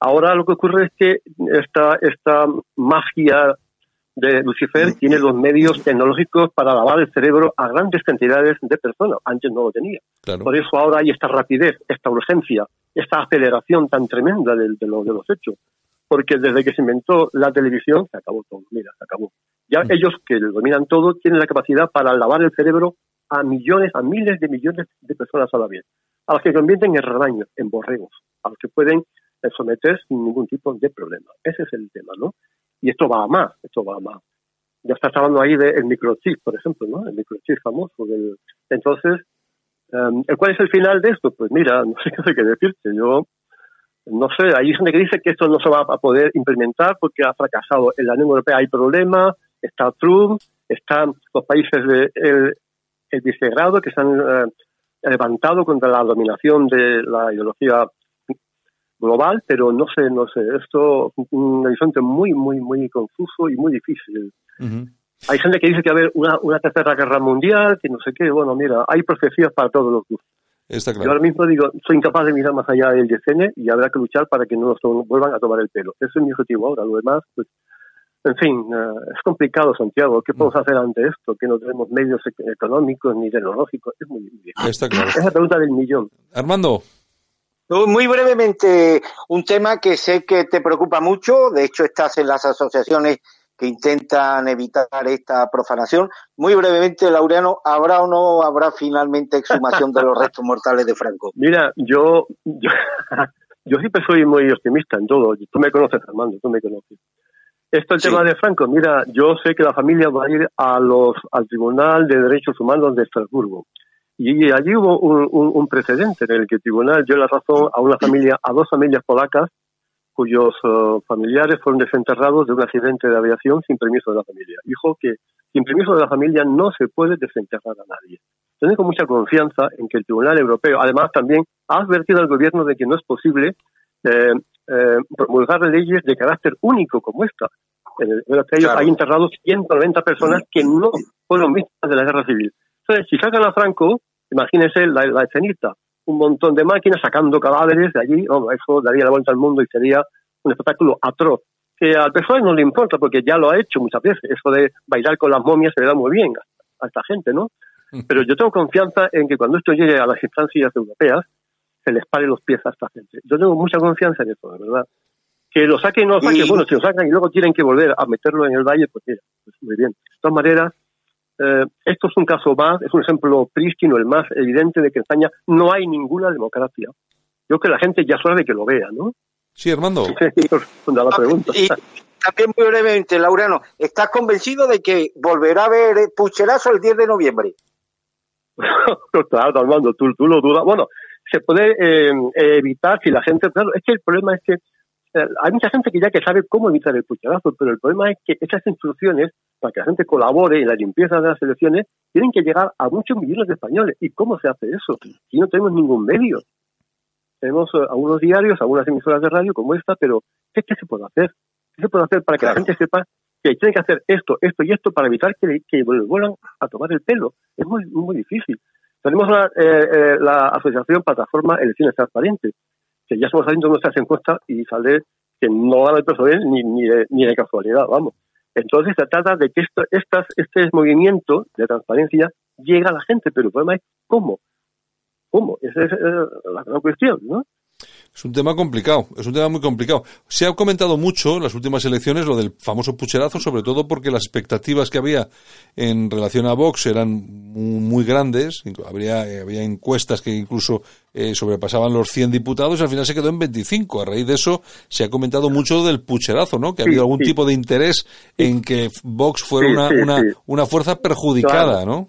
ahora lo que ocurre es que esta, esta magia de Lucifer tiene los medios tecnológicos para lavar el cerebro a grandes cantidades de personas. Antes no lo tenía. claro. Por eso ahora hay esta rapidez, esta urgencia, esta aceleración tan tremenda de, de lo- de los hechos. Porque desde que se inventó la televisión, se acabó todo. Mira, se acabó. Ya Mm. ellos que lo dominan todo tienen la capacidad para lavar el cerebro a millones, a miles de millones de personas a la vez. A los que convierten en rebaños, en borregos. A los que pueden eh, someter sin ningún tipo de problema. Ese es el tema, ¿no? Y esto va a más, esto va a más. Ya está hablando ahí del microchip, por ejemplo, ¿no? El microchip famoso. Del... Entonces, Um, ¿Cuál es el final de esto? Pues mira, no sé qué decirte. Yo no sé, hay gente que dice que esto no se va a poder implementar porque ha fracasado. En la Unión Europea hay problemas, está Trump, están los países del el, el vicegrado que han eh, levantado contra la dominación de la ideología global, pero no sé, no sé, esto es un horizonte muy, muy, muy confuso y muy difícil. Hay gente que dice que va a haber una, una tercera guerra mundial, que no sé qué. Bueno, mira, hay profecías para todos los gustos. Está Yo claro. ahora mismo digo, soy incapaz de mirar más allá del decene y habrá que luchar para que no nos vuelvan a tomar el pelo. Ese es mi objetivo ahora. Lo demás, pues, en fin, eh, es complicado, Santiago. ¿Qué podemos hacer ante esto? Que no tenemos medios ec- económicos ni tecnológicos. Es muy difícil. Está claro. Es la pregunta del millón. Armando, Muy brevemente, un tema que sé que te preocupa mucho, de hecho estás en las asociaciones que intentan evitar esta profanación. Muy brevemente, Laureano, ¿habrá o no habrá finalmente exhumación de los restos mortales de Franco? Mira, yo, yo, yo siempre soy muy optimista en todo. Tú me conoces, Armando, tú me conoces. Esto el Sí. tema de Franco, mira, yo sé que la familia va a ir a los, al Tribunal de Derechos Humanos de Estrasburgo. Y allí hubo un, un- un precedente en el que el tribunal dio la razón a una familia, a dos familias polacas, cuyos eh, familiares fueron desenterrados de un accidente de aviación sin permiso de la familia. Dijo que sin permiso de la familia no se puede desenterrar a nadie. Tengo mucha confianza en que el Tribunal Europeo, además, también ha advertido al gobierno de que no es posible eh, eh, promulgar leyes de carácter único como esta. En el Europeo Claro. hay enterrados 190 personas que no fueron víctimas de la guerra civil. Entonces, si sacan a Franco, imagínense la, la escenita, un montón de máquinas sacando cadáveres de allí, oh, eso daría la vuelta al mundo y sería un espectáculo atroz. Que al PSOE no le importa porque ya lo ha hecho muchas veces. Eso de bailar con las momias se le da muy bien a, a esta gente, ¿no? Pero yo tengo confianza en que cuando esto llegue a las instancias europeas, se les pare los pies a esta gente. Yo tengo mucha confianza en eso, de verdad. Que lo saquen o no lo saquen, Y- bueno, si lo sacan y luego tienen que volver a meterlo en el valle, pues mira, pues muy bien. De todas maneras, eh, esto es un caso más, es un ejemplo prístino, el más evidente de que en España no hay ninguna democracia. Yo creo que la gente ya sabe que lo vea, ¿no? Sí, Armando. Y la pregunta. Y también muy brevemente, Laureano, ¿estás convencido de que volverá a haber pucherazo el 10 de noviembre? claro, Armando, tú, tú lo dudas. Bueno, se puede eh, evitar si la gente. Claro, es que el problema es que eh, hay mucha gente que ya que sabe cómo evitar el pucherazo, pero el problema es que esas instrucciones, para que la gente colabore en la limpieza de las elecciones, tienen que llegar a muchos millones de españoles. ¿Y cómo se hace eso? Si no tenemos ningún medio. Tenemos eh, algunos diarios, algunas emisoras de radio como esta, pero ¿qué, qué se puede hacer? ¿Qué se puede hacer para que la gente sepa que tiene que hacer esto, esto y esto para evitar que, que vuelvan a tomar el pelo? Es muy, muy difícil. Tenemos la, eh, eh, la Asociación Plataforma Elecciones Transparentes, que ya estamos haciendo nuestras encuestas y sale que no gana el PSOE ni, ni, de, ni casualidad, vamos. Entonces se trata de que esto, estas, este movimiento de transparencia llega a la gente, pero el problema es cómo. ¿Cómo? Esa es eh, la gran cuestión, ¿no? Es un tema complicado, es un tema muy complicado. Se ha comentado mucho en las últimas elecciones lo del famoso pucherazo, sobre todo porque las expectativas que había en relación a Vox eran muy, grandes. Habría, eh, había encuestas que incluso eh, sobrepasaban los 100 diputados y al final se quedó en 25. A raíz de eso se ha comentado mucho del pucherazo, ¿no? Que Sí, había algún sí. tipo de interés en que Vox fuera Sí, una, fuerza perjudicada, ¿no?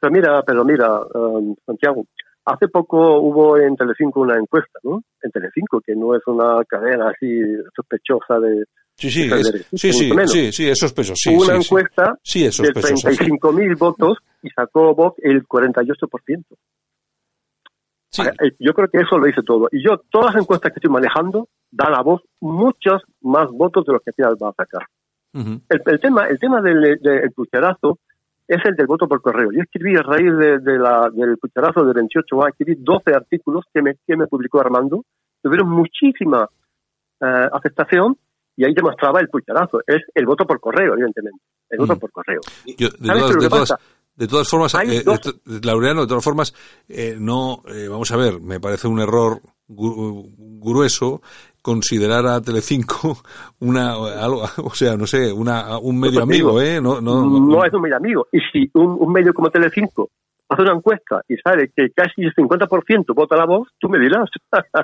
Pero mira, pero mira, um, Santiago, hace poco hubo en Telecinco una encuesta, ¿no? En Telecinco, que no es una cadena así sospechosa de... Sí, sí, de es- sí, sí, sí, sí, es sospechoso. Sí, hubo una sí, encuesta Sí, de sospechoso. sí. 35.000 votos y sacó Vox el 48%. Sí. Eh, Yo creo que eso lo dice todo. Y yo, todas las encuestas que estoy manejando dan a Vox muchos más votos de los que al va a sacar. El tema, el tema del, del pucherazo es el del voto por correo. Yo escribí a raíz de, de la, del pucherazo del 28A, escribí 12 artículos que me, que me publicó Armando, tuvieron muchísima eh, aceptación y ahí demostraba el pucherazo. Es el voto por correo, evidentemente. El voto Mm. por correo. Yo, de, ¿Sabes todas, de, de formas, eh, de Laureano, de todas formas, eh, no, eh, vamos a ver, me parece un error grueso considerar a Telecinco una, algo, o sea, no sé, una, un medio Pues amigo, ¿eh? No, no, no, es un medio amigo. Y si un, un medio como Telecinco hace una encuesta y sale que casi el 50% vota la voz, tú me dirás.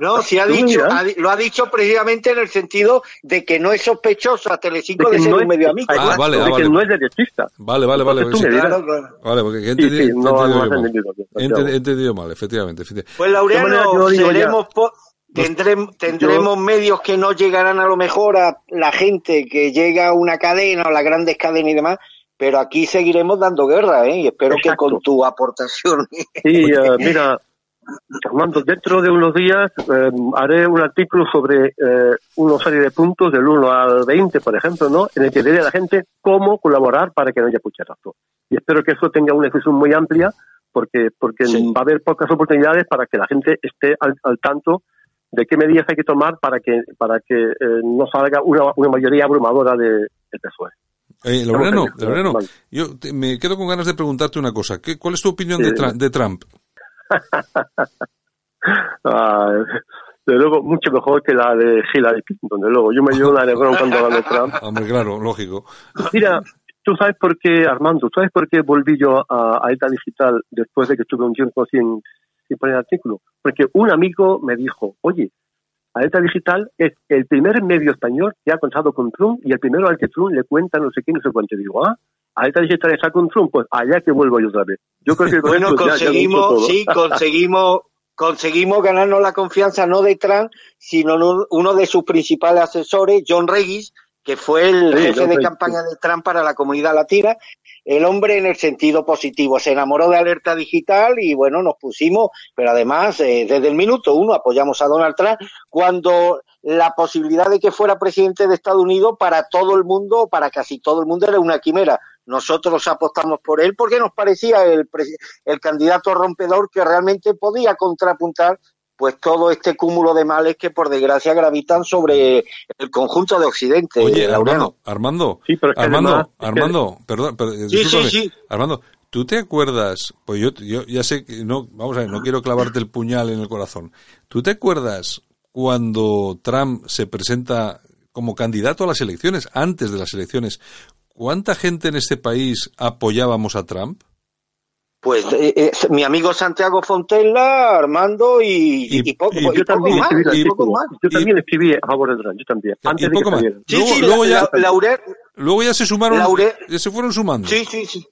No, si ha dicho, ha lo ha dicho precisamente en el sentido de que no es sospechoso a Telecinco De de, que ser no un es- medio amigo. Exacto, Ah, vale, de ah, que vale. no es derechista. Vale, vale, vale. Entonces tú sí. me dirás. Claro, claro. Vale, porque he entendido, sí, he no, entendido no yo has mal. entendido mal, efectivamente. efectivamente. Pues Laureano, seremos po- tendremos, tendremos medios que no llegarán a lo mejor a la gente que llega a una cadena o las grandes cadenas y demás, pero aquí seguiremos dando guerra, ¿eh? Y espero que con tu aportación. Sí, eh, mira, Armando, dentro de unos días eh, haré un artículo sobre eh, una serie de puntos del 1 al 20, por ejemplo, ¿no? En el que diré a la gente cómo colaborar para que no haya pucherazo. Y espero que eso tenga una difusión muy amplia, porque porque Sí. va a haber pocas oportunidades para que la gente esté al, al tanto de qué medidas hay que tomar para que para que eh, no salga una, una mayoría abrumadora de, del PSOE. Eh, Laureano, yo te- me quedo con ganas de preguntarte una cosa. ¿Qué, ¿Cuál es tu opinión Sí, de, Tra- de Trump? Ah, de luego, mucho mejor que la de Hillary Clinton, de luego. Yo me llevo una negrón cuando hablo de Trump. Hombre, claro, lógico. Mira, tú sabes por qué, Armando, ¿tú sabes por qué volví yo a, a ETA Digital después de que estuve un tiempo sin, sin poner artículo? Porque un amigo me dijo, oye, ETA Digital es el primer medio español que ha contado con Trump y el primero al que Trump le cuenta no sé qué, no sé cuánto. Y digo, ah, ETA Digital está con Trump, pues allá que vuelvo yo otra vez. Yo creo que con Bueno, esto ya- ya conseguimos, sí, conseguimos, conseguimos ganarnos la confianza no de Trump, sino no- uno de sus principales asesores, John Regis, que fue el Sí, jefe de campaña de Trump para la comunidad latina. El hombre en el sentido positivo se enamoró de Alerta Digital y bueno, nos pusimos, pero además eh, desde el minuto uno apoyamos a Donald Trump cuando la posibilidad de que fuera presidente de Estados Unidos para todo el mundo, para casi todo el mundo era una quimera. Nosotros apostamos por él porque nos parecía el, el candidato rompedor que realmente podía contrapuntar pues todo este cúmulo de males que por desgracia gravitan sobre el conjunto de Occidente. Oye, Laureano. Armando, Armando, Sí, pero es que Armando, además- es que- Armando, perdón, pero, eh, sí, sí. Armando, ¿Tú te acuerdas? Pues yo, yo ya sé que no, vamos a ver, no quiero clavarte el puñal en el corazón. ¿Tú te acuerdas cuando Trump se presenta como candidato a las elecciones, antes de las elecciones, cuánta gente en este país apoyábamos a Trump? Pues eh, eh, mi amigo Santiago Fontella, Armando y, Y- y poco, y- y yo poco también más, escribí y poco más. Yo también escribí a favor de Trump, yo también. Y Antes de que poco más. saliera. Sí, Luego- sí, luego la- ya- la- Laurel, Luego ya se sumaron, ya se fueron sumando. Sí, sí, sí.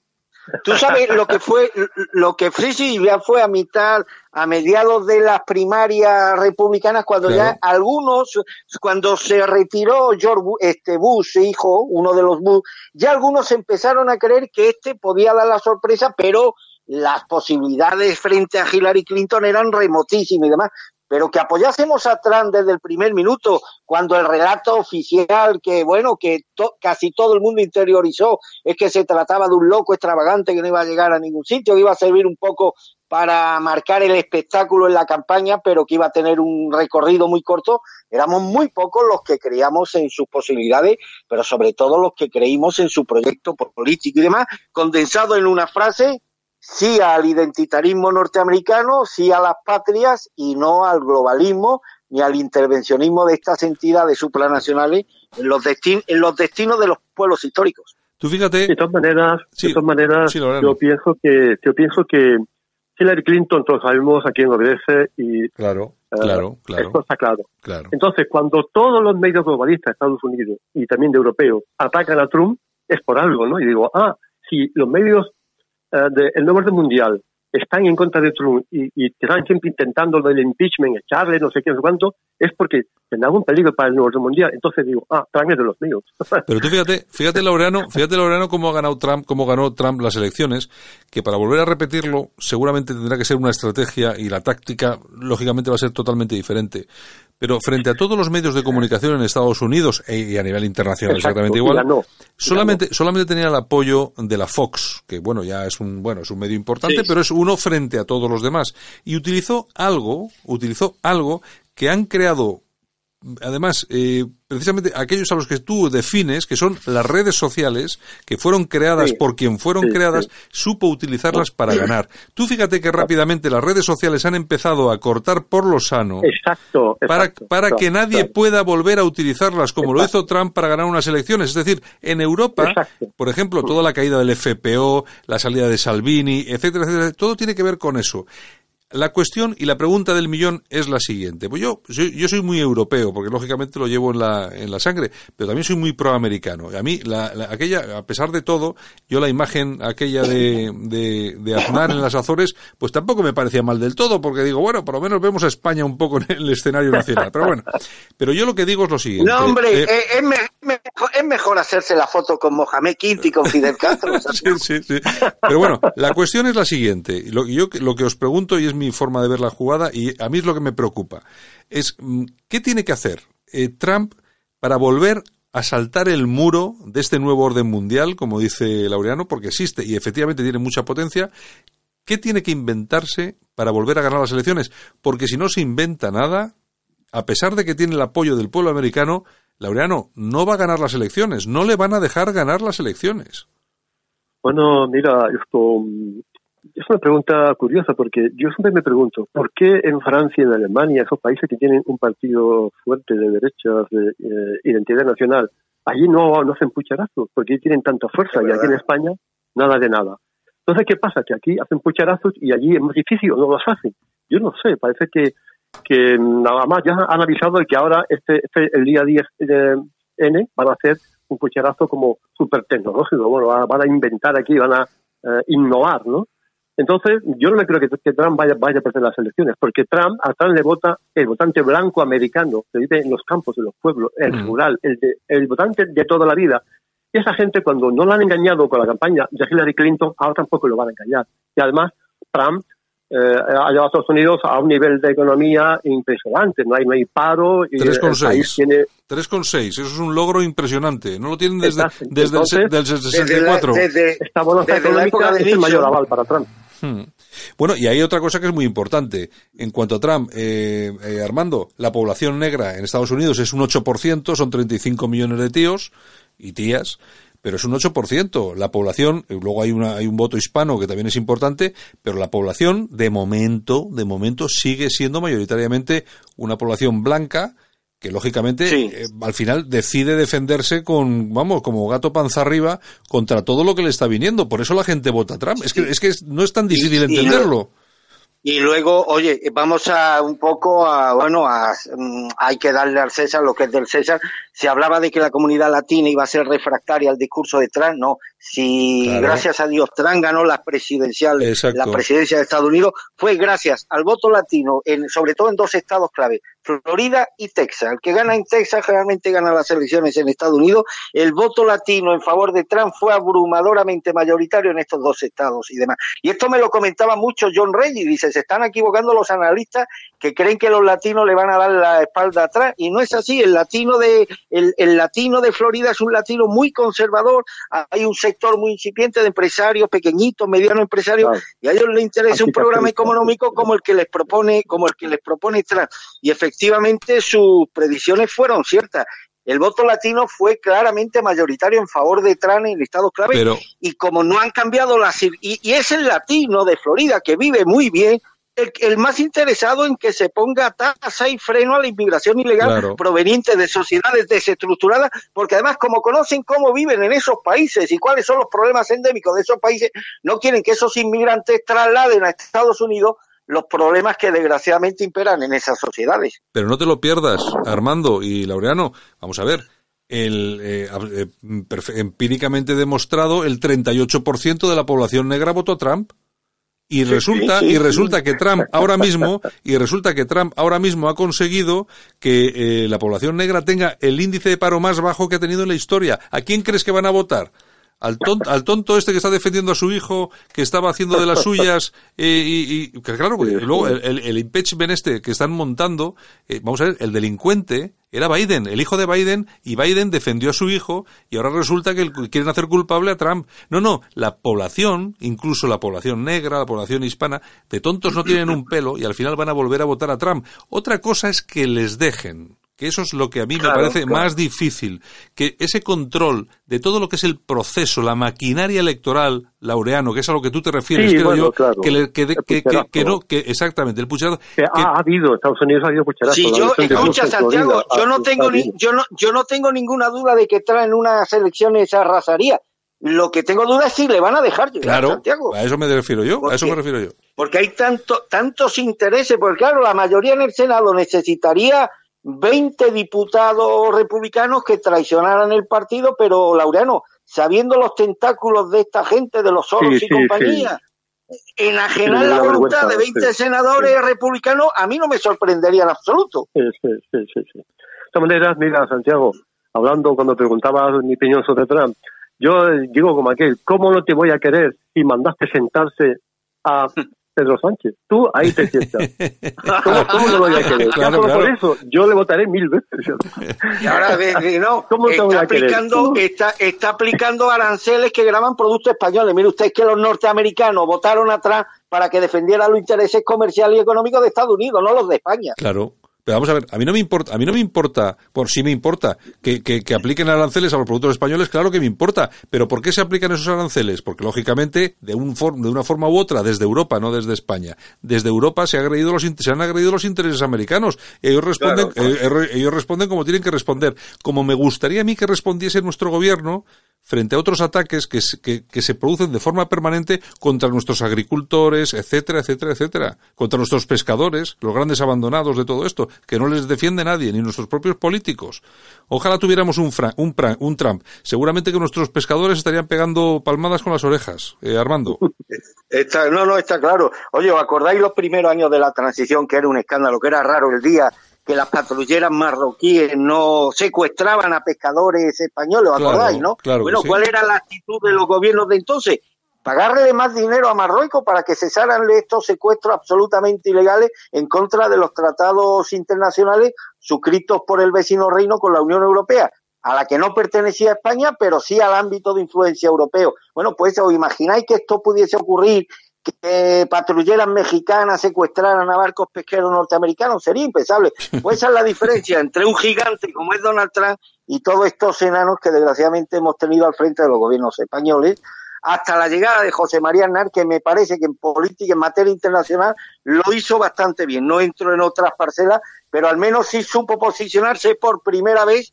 Tú sabes lo que fue, lo que fue, sí, ya fue a mitad, a mediados de las primarias republicanas, cuando Claro. ya algunos, cuando se retiró George Bu- este Bush, hijo, uno de los Bush, ya algunos empezaron a creer que este podía dar la sorpresa, pero las posibilidades frente a Hillary Clinton eran remotísimas y demás. Pero que apoyásemos a Trump desde el primer minuto, cuando el relato oficial que, bueno, que to- casi todo el mundo interiorizó, es que se trataba de un loco extravagante que no iba a llegar a ningún sitio, que iba a servir un poco para marcar el espectáculo en la campaña, pero que iba a tener un recorrido muy corto, éramos muy pocos los que creíamos en sus posibilidades, pero sobre todo los que creímos en su proyecto político y demás, condensado en una frase, sí al identitarismo norteamericano, sí a las patrias y no al globalismo ni al intervencionismo de estas entidades supranacionales en los, destin- en los destinos de los pueblos históricos. Tú fíjate, De todas maneras, Sí, de todas maneras, sí, yo pienso que, yo pienso que Hillary Clinton todos sabemos a quién obedece y claro, eh, claro, claro, esto está claro. claro. Entonces, cuando todos los medios globalistas de Estados Unidos y también de europeos atacan a Trump, es por algo, ¿no? Y digo, ah, si los medios eh, del orden mundial están en contra de Trump y, están siempre intentando lo del impeachment, echarle, no sé qué, no sé cuánto, es porque tendrá un peligro para el nuevo orden mundial. Entonces digo, ah, Trump es de los míos. Pero tú fíjate, fíjate Laureano, fíjate Laureano cómo ha ganado Trump, cómo ganó Trump las elecciones, que para volver a repetirlo seguramente tendrá que ser una estrategia y la táctica lógicamente va a ser totalmente diferente. Pero frente a todos los medios de comunicación en Estados Unidos e- y a nivel internacional Exacto, exactamente igual, solamente solamente tenía el apoyo de la Fox, que bueno, ya es un bueno, es un medio importante, Sí. pero es uno frente a todos los demás y utilizó algo, utilizó algo que han creado además, eh, precisamente aquellos a los que tú defines, que son las redes sociales, que fueron creadas Sí. por quien fueron Sí, creadas, sí. supo utilizarlas para ganar. Tú fíjate que rápidamente las redes sociales han empezado a cortar por lo sano. Exacto. Para, exacto, para que nadie pueda volver a utilizarlas como lo hizo Trump para ganar unas elecciones. Es decir, en Europa, por ejemplo, toda la caída del FPO, la salida de Salvini, etcétera, etcétera, todo tiene que ver con eso. La cuestión y la pregunta del millón es la siguiente. Pues yo, yo, yo soy muy europeo, porque lógicamente lo llevo en la, en la sangre, pero también soy muy proamericano. Y a mí, la, la- aquella, a pesar de todo, yo la imagen aquella de, de, de Aznar en las Azores, pues tampoco me parecía mal del todo, porque digo, bueno, por lo menos vemos a España un poco en el escenario nacional. Pero bueno, pero yo lo que digo es lo siguiente. No, hombre, Eh, eh, es, me- mejor, es mejor hacerse la foto con Mohamed Quinti y con Fidel Castro. Sí, sí, sí. Pero bueno, la cuestión es la siguiente. Lo, yo, lo que os pregunto, y es mi forma de ver la jugada, y a mí es lo que me preocupa, es mm, ¿qué tiene que hacer eh, Trump para volver a saltar el muro de este nuevo orden mundial, como dice Laureano, porque existe y efectivamente tiene mucha potencia? ¿Qué tiene que inventarse para volver a ganar las elecciones? Porque si no se inventa nada, a pesar de que tiene el apoyo del pueblo americano, Laureano no va a ganar las elecciones, no le van a dejar ganar las elecciones. Bueno, mira, esto es una pregunta curiosa porque yo siempre me pregunto, ¿por qué en Francia y en Alemania, esos países que tienen un partido fuerte de derechas, de eh, identidad nacional, allí no, no hacen pucharazos? porque tienen tanta fuerza y aquí en España nada de nada. Entonces, ¿qué pasa? Que aquí hacen pucharazos y allí es más difícil o no los hacen. Yo no sé, parece que, que nada más ya han avisado de que ahora este, este el día 10 de N van a hacer un pucherazo como súper tecnológico. Bueno, van a- van a inventar aquí, van a eh, innovar, ¿no? Entonces, yo no me creo que, que Trump vaya, vaya a perder las elecciones, porque Trump, a Trump le vota el votante blanco americano, que vive en los campos, en los pueblos, el Mm. rural, el, de- el votante de toda la vida. Y esa gente, cuando no la han engañado con la campaña de Hillary Clinton, ahora tampoco lo van a engañar. Y además, Trump eh, ha llevado a Estados Unidos a un nivel de economía impresionante. No hay, no hay paro y el 3,6. país tiene 3,6, eso es un logro impresionante. No lo tienen desde, Exacto. desde, el, Entonces, Desde la, 64. desde, esta bonanza desde la época económica de es el mayor aval para Trump. Hmm. Bueno, y hay otra cosa que es muy importante. En cuanto a Trump, eh, eh, Armando, la población negra en Estados Unidos es un 8%, son 35 millones de tíos y tías, pero es un 8%. La población, eh, luego hay, una, hay un voto hispano que también es importante, pero la población, de momento, de momento, sigue siendo mayoritariamente una población blanca, que lógicamente eh, al final decide defenderse con, vamos, como gato panza arriba contra todo lo que le está viniendo. Por eso la gente vota a Trump. Es que, es que no es tan difícil entenderlo. Y luego, oye, vamos a un poco a, bueno, a, mm, hay que darle al César lo que es del César. Se hablaba de que la comunidad latina iba a ser refractaria al discurso de Trump, no. Si gracias a Dios Trump ganó la presidenciales, la presidencia de Estados Unidos, fue gracias al voto latino, en, sobre todo en dos estados clave, Florida y Texas. El que gana en Texas generalmente gana las elecciones en Estados Unidos. El voto latino en favor de Trump fue abrumadoramente mayoritario en estos dos estados y demás. Y esto me lo comentaba mucho John Reggie, dice, se están equivocando los analistas que creen que los latinos le van a dar la espalda atrás y no es así. El latino de el, el latino de Florida es un latino muy conservador. Hay un sector muy incipiente de empresarios pequeñitos, medianos empresarios y a ellos les interesa un programa económico como el que les propone como el que les propone Trump. Y efectivamente sus predicciones fueron ciertas. El voto latino fue claramente mayoritario en favor de Trump en estados clave. Y como no han cambiado las y, y, es el latino de Florida que vive muy bien el, más interesado en que se ponga tasa y freno a la inmigración ilegal proveniente de sociedades desestructuradas, porque además como conocen cómo viven en esos países y cuáles son los problemas endémicos de esos países, no quieren que esos inmigrantes trasladen a Estados Unidos los problemas que desgraciadamente imperan en esas sociedades. Pero no te lo pierdas, Armando y Laureano. Vamos a ver, el, eh, eh, empíricamente demostrado, el 38% de la población negra votó a Trump. Y resulta, y resulta que Trump ahora mismo, y resulta que Trump ahora mismo ha conseguido que eh, la población negra tenga el índice de paro más bajo que ha tenido en la historia. ¿A quién crees que van a votar? Al tonto, al tonto este que está defendiendo a su hijo, que estaba haciendo de las suyas, eh, y, y, claro, luego el, el, impeachment este que están montando, eh, vamos a ver, el delincuente, era Biden, el hijo de Biden, y Biden defendió a su hijo y ahora resulta que quieren hacer culpable a Trump. No, no, la población, incluso la población negra, la población hispana, de tontos no tienen un pelo y al final van a volver a votar a Trump. Otra cosa es que les dejen que eso es lo que a mí me parece más difícil, que ese control de todo lo que es el proceso, la maquinaria electoral, Laureano, que es a lo que tú te refieres, creo yo, que, que, no, que exactamente, el pucherazo. ha, habido, Estados Unidos ha habido pucherazo. Sí, yo, escucha, Santiago, yo no tengo yo no, yo no tengo ninguna duda de que traen unas elecciones arrasaría. Lo que tengo duda es si le van a dejar llegar, claro, Santiago. A eso me refiero yo, a eso me refiero yo. Porque hay tanto, tantos intereses, porque claro, la mayoría en el Senado necesitaría 20 diputados republicanos que traicionaran el partido, pero Laureano, sabiendo los tentáculos de esta gente, de los Soros y compañía, enajenar la, voluntad de 20 senadores republicanos, a mí no me sorprendería en absoluto. Sí, sí, sí, sí. De todas maneras, mira, Santiago, hablando cuando preguntabas mi opinión sobre Trump, yo digo como aquel, ¿cómo no te voy a querer si mandaste sentarse a Pedro Sánchez. Tú ahí te sientas. ¿Cómo, cómo lo voy a querer? Claro, por eso, yo le votaré mil veces. Y ahora, no, ¿Cómo está, voy a aplicando, está, está aplicando aranceles que graban productos españoles. Mire usted que los norteamericanos votaron atrás para que defendiera los intereses comerciales y económicos de Estados Unidos, no los de España. Claro. Pero vamos a ver, a mí no me importa, a mí no me importa, por sí me importa, que, que, que, apliquen aranceles a los productos españoles, claro que me importa. Pero ¿por qué se aplican esos aranceles? Porque lógicamente, de, un de una forma u otra, desde Europa, no desde España, desde Europa se, ha agredido los, se han agredido los intereses americanos. Ellos responden, eh, ellos responden como tienen que responder. Como me gustaría a mí que respondiese nuestro gobierno, frente a otros ataques que, que, que, se producen de forma permanente contra nuestros agricultores, etcétera, etcétera, etcétera, contra nuestros pescadores, los grandes abandonados de todo esto, que no les defiende nadie, ni nuestros propios políticos. Ojalá tuviéramos un, un, un Trump. Seguramente que nuestros pescadores estarían pegando palmadas con las orejas, eh, Armando. Está, no, no, está claro. Oye, ¿os acordáis los primeros años de la transición que era un escándalo, que era raro el día que las patrulleras marroquíes no secuestraban a pescadores españoles, ¿os acordáis, no? bueno, ¿cuál era la actitud de los gobiernos de entonces? Pagarle más dinero a Marruecos para que cesaran estos secuestros absolutamente ilegales en contra de los tratados internacionales suscritos por el vecino reino con la Unión Europea, a la que no pertenecía España, pero sí al ámbito de influencia europeo. Bueno, pues os imagináis que esto pudiese ocurrir que patrulleras mexicanas secuestraran a barcos pesqueros norteamericanos, sería impensable. Pues esa es la diferencia entre un gigante como es Donald Trump y todos estos enanos que desgraciadamente hemos tenido al frente de los gobiernos españoles, hasta la llegada de José María Aznar, que me parece que en política, en materia internacional, lo hizo bastante bien. No entro en otras parcelas, pero al menos sí supo posicionarse por primera vez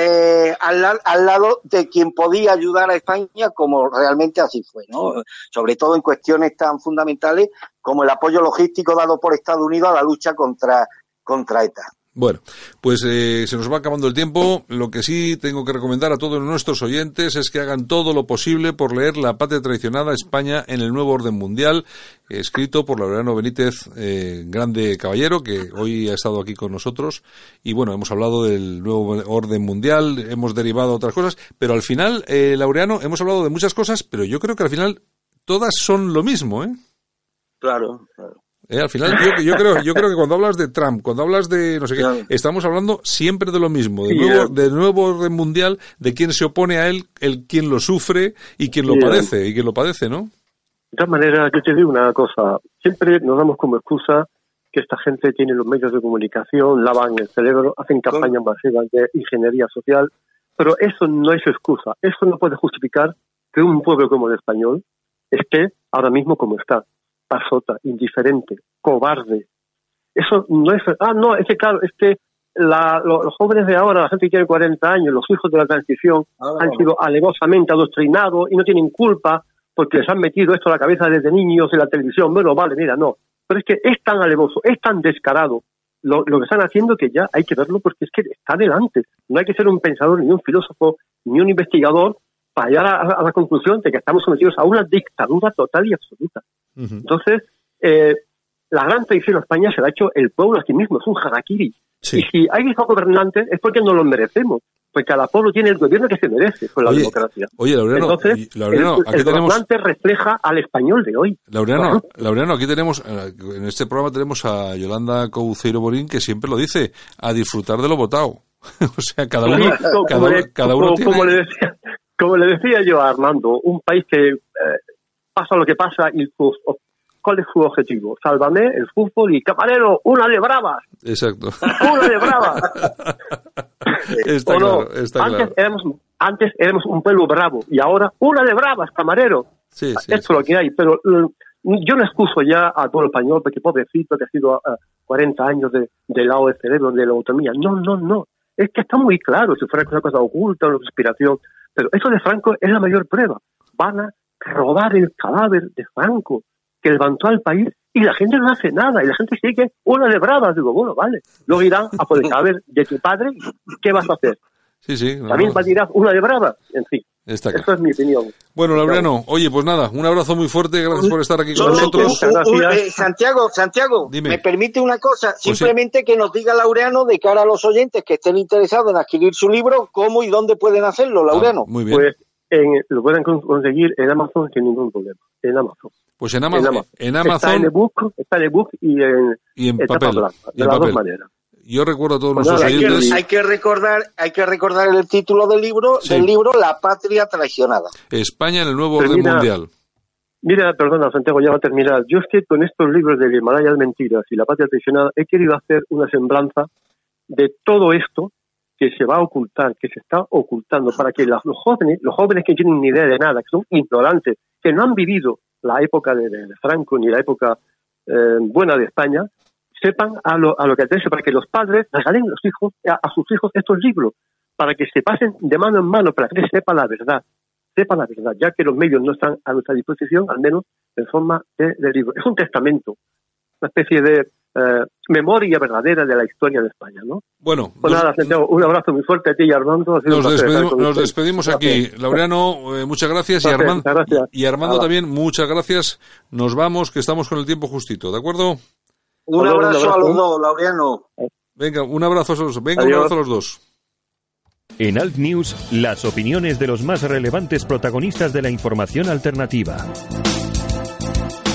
eh, al, al lado de quien podía ayudar a España, como realmente así fue, ¿no? Sobre todo en cuestiones tan fundamentales como el apoyo logístico dado por Estados Unidos a la lucha contra, contra ETA. Bueno, pues eh, se nos va acabando el tiempo. Lo que sí tengo que recomendar a todos nuestros oyentes es que hagan todo lo posible por leer La patria traicionada España en el nuevo orden mundial, escrito por Laureano Benítez, eh, grande caballero, que hoy ha estado aquí con nosotros. Y bueno, hemos hablado del nuevo orden mundial, hemos derivado otras cosas, pero al final, eh, Laureano, hemos hablado de muchas cosas, pero yo creo que al final todas son lo mismo, ¿eh? Claro, claro. Eh, al final, yo, yo creo, yo creo que cuando hablas de Trump, cuando hablas de no sé qué, Claro. estamos hablando siempre de lo mismo, de Sí, nuevo, de nuevo orden mundial, de quién se opone a él, el quien lo sufre y quien lo Sí, padece, y quien lo padece, ¿no? De todas maneras, yo te digo una cosa, siempre nos damos como excusa que esta gente tiene los medios de comunicación, lavan el cerebro, hacen campañas masivas de ingeniería social, pero eso no es excusa, eso no puede justificar que un pueblo como el español esté ahora mismo como está, pasota, indiferente, cobarde. Eso no es, ah, no, es que claro, es que la- lo- los jóvenes de ahora, la gente que tiene 40 años, los hijos de la transición, han sido alevosamente adoctrinados y no tienen culpa porque les han metido esto a la cabeza desde niños en la televisión. Bueno, vale, mira, no. Pero es que es tan alevoso, es tan descarado lo, lo que están haciendo que ya hay que verlo porque es que está delante. No hay que ser un pensador, ni un filósofo, ni un investigador para llegar a, a la conclusión de que estamos sometidos a una dictadura total y absoluta. Entonces, eh, la gran traición a España se la ha hecho el pueblo a sí mismo, es un harakiri. Sí. Y si hay hijos gobernantes es porque no lo merecemos, porque cada pueblo tiene el gobierno que se merece con la Oye, democracia. Oye, Laureano, Entonces, Laureano, el, aquí el tenemos, gobernante refleja al español de hoy. Laureano, Laureano, aquí tenemos, eh, en este programa tenemos a Yolanda Couceiro Borín que siempre lo dice, a disfrutar de lo votado. o sea, cada uno, cada, uno- le, cada uno como- tiene... como le decía, como le decía yo a Armando, un país que eh, pasa lo que pasa y su- ¿cuál es su objetivo? Sálvame, el fútbol y camarero, una de bravas, Exacto. una de bravas. está ¿O no? claro, está antes, claro. éramos, antes éramos un pueblo bravo y ahora una de bravas, camarero. Sí, sí, Esto es sí, lo que hay, pero eh, yo no excuso ya al pueblo español porque pobrecito que ha sido eh, 40 años de, de lado del cerebro, de la autonomía. No, no, no. Es que está muy claro si fuera una cosa oculta, una conspiración. Pero eso de Franco es la mayor prueba. Van a robar el cadáver de Franco, que levantó al país, y la gente no hace nada, y la gente sigue una de bravas. Digo, bueno, vale. Luego irán a por el cadáver de tu padre, ¿qué vas a hacer? Sí, sí, no, También no, dirás una de bravas. En fin, eso es mi opinión. Bueno, Laureano, oye, pues nada, un abrazo muy fuerte, gracias por estar aquí con nosotros. Eh, Santiago, Santiago, Dime. me permite una cosa, sí. simplemente que nos diga Laureano de cara a los oyentes que estén interesados en adquirir su libro, cómo y dónde pueden hacerlo, Laureano. Ah, muy bien. Pues en, lo pueden con- conseguir en Amazon sin ningún problema. En Amazon. Pues en Amazon, en Está en Amazon ebook, está en ebook y en, y en etapa papel. blanca, y de en las dos maneras. Yo recuerdo a todos Pues nuestros hay, que, oyentes, hay que recordar, hay que recordar el título del libro, Sí. del libro La patria traicionada. España en el nuevo orden mundial. Mira, perdona, Santiago, ya va a terminar. Yo es que con estos libros del Himalaya de Mentiras y La Patria Traicionada he querido hacer una semblanza de todo esto que se va a ocultar, que se está ocultando, para que los jóvenes, los jóvenes que tienen ni idea de nada, que son ignorantes, que no han vivido la época de, Franco ni la época eh, buena de España, sepan a lo, a lo que atenderse, para que los padres regalen los hijos, a, sus hijos estos libros, para que se pasen de mano en mano, para que sepa la verdad sepa la verdad, ya que los medios no están a nuestra disposición, al menos en forma de libro. Es un testamento, una especie de eh, memoria verdadera de la historia de España, ¿no? Bueno, Pues nos, nada, Santiago, un abrazo muy fuerte a ti y a Armando. Ha sido nos despedimos, nos despedimos aquí. Gracias. Laureano, eh, muchas gracias. Y, Gracias, Armando, muchas gracias. y Armando también, muchas gracias. Nos vamos, que estamos con el tiempo justito, ¿de acuerdo? Un abrazo a los dos, Laureano. Venga, un abrazo a los dos. Venga, un abrazo a los dos. En Alt News, las opiniones de los más relevantes protagonistas de la información alternativa.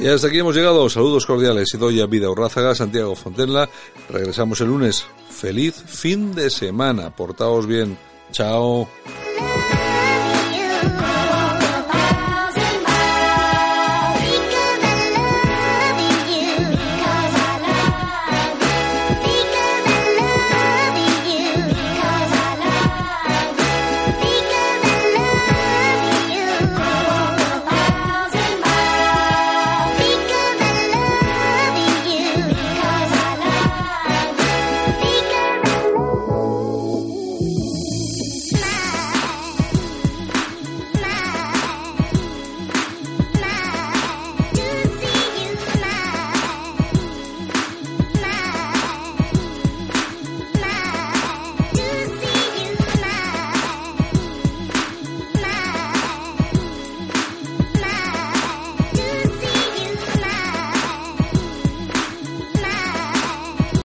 Y hasta aquí hemos llegado. Saludos cordiales. Idoya Vida Urrázaga, Santiago Fontenla. Regresamos el lunes. Feliz fin de semana. Portaos bien. Chao.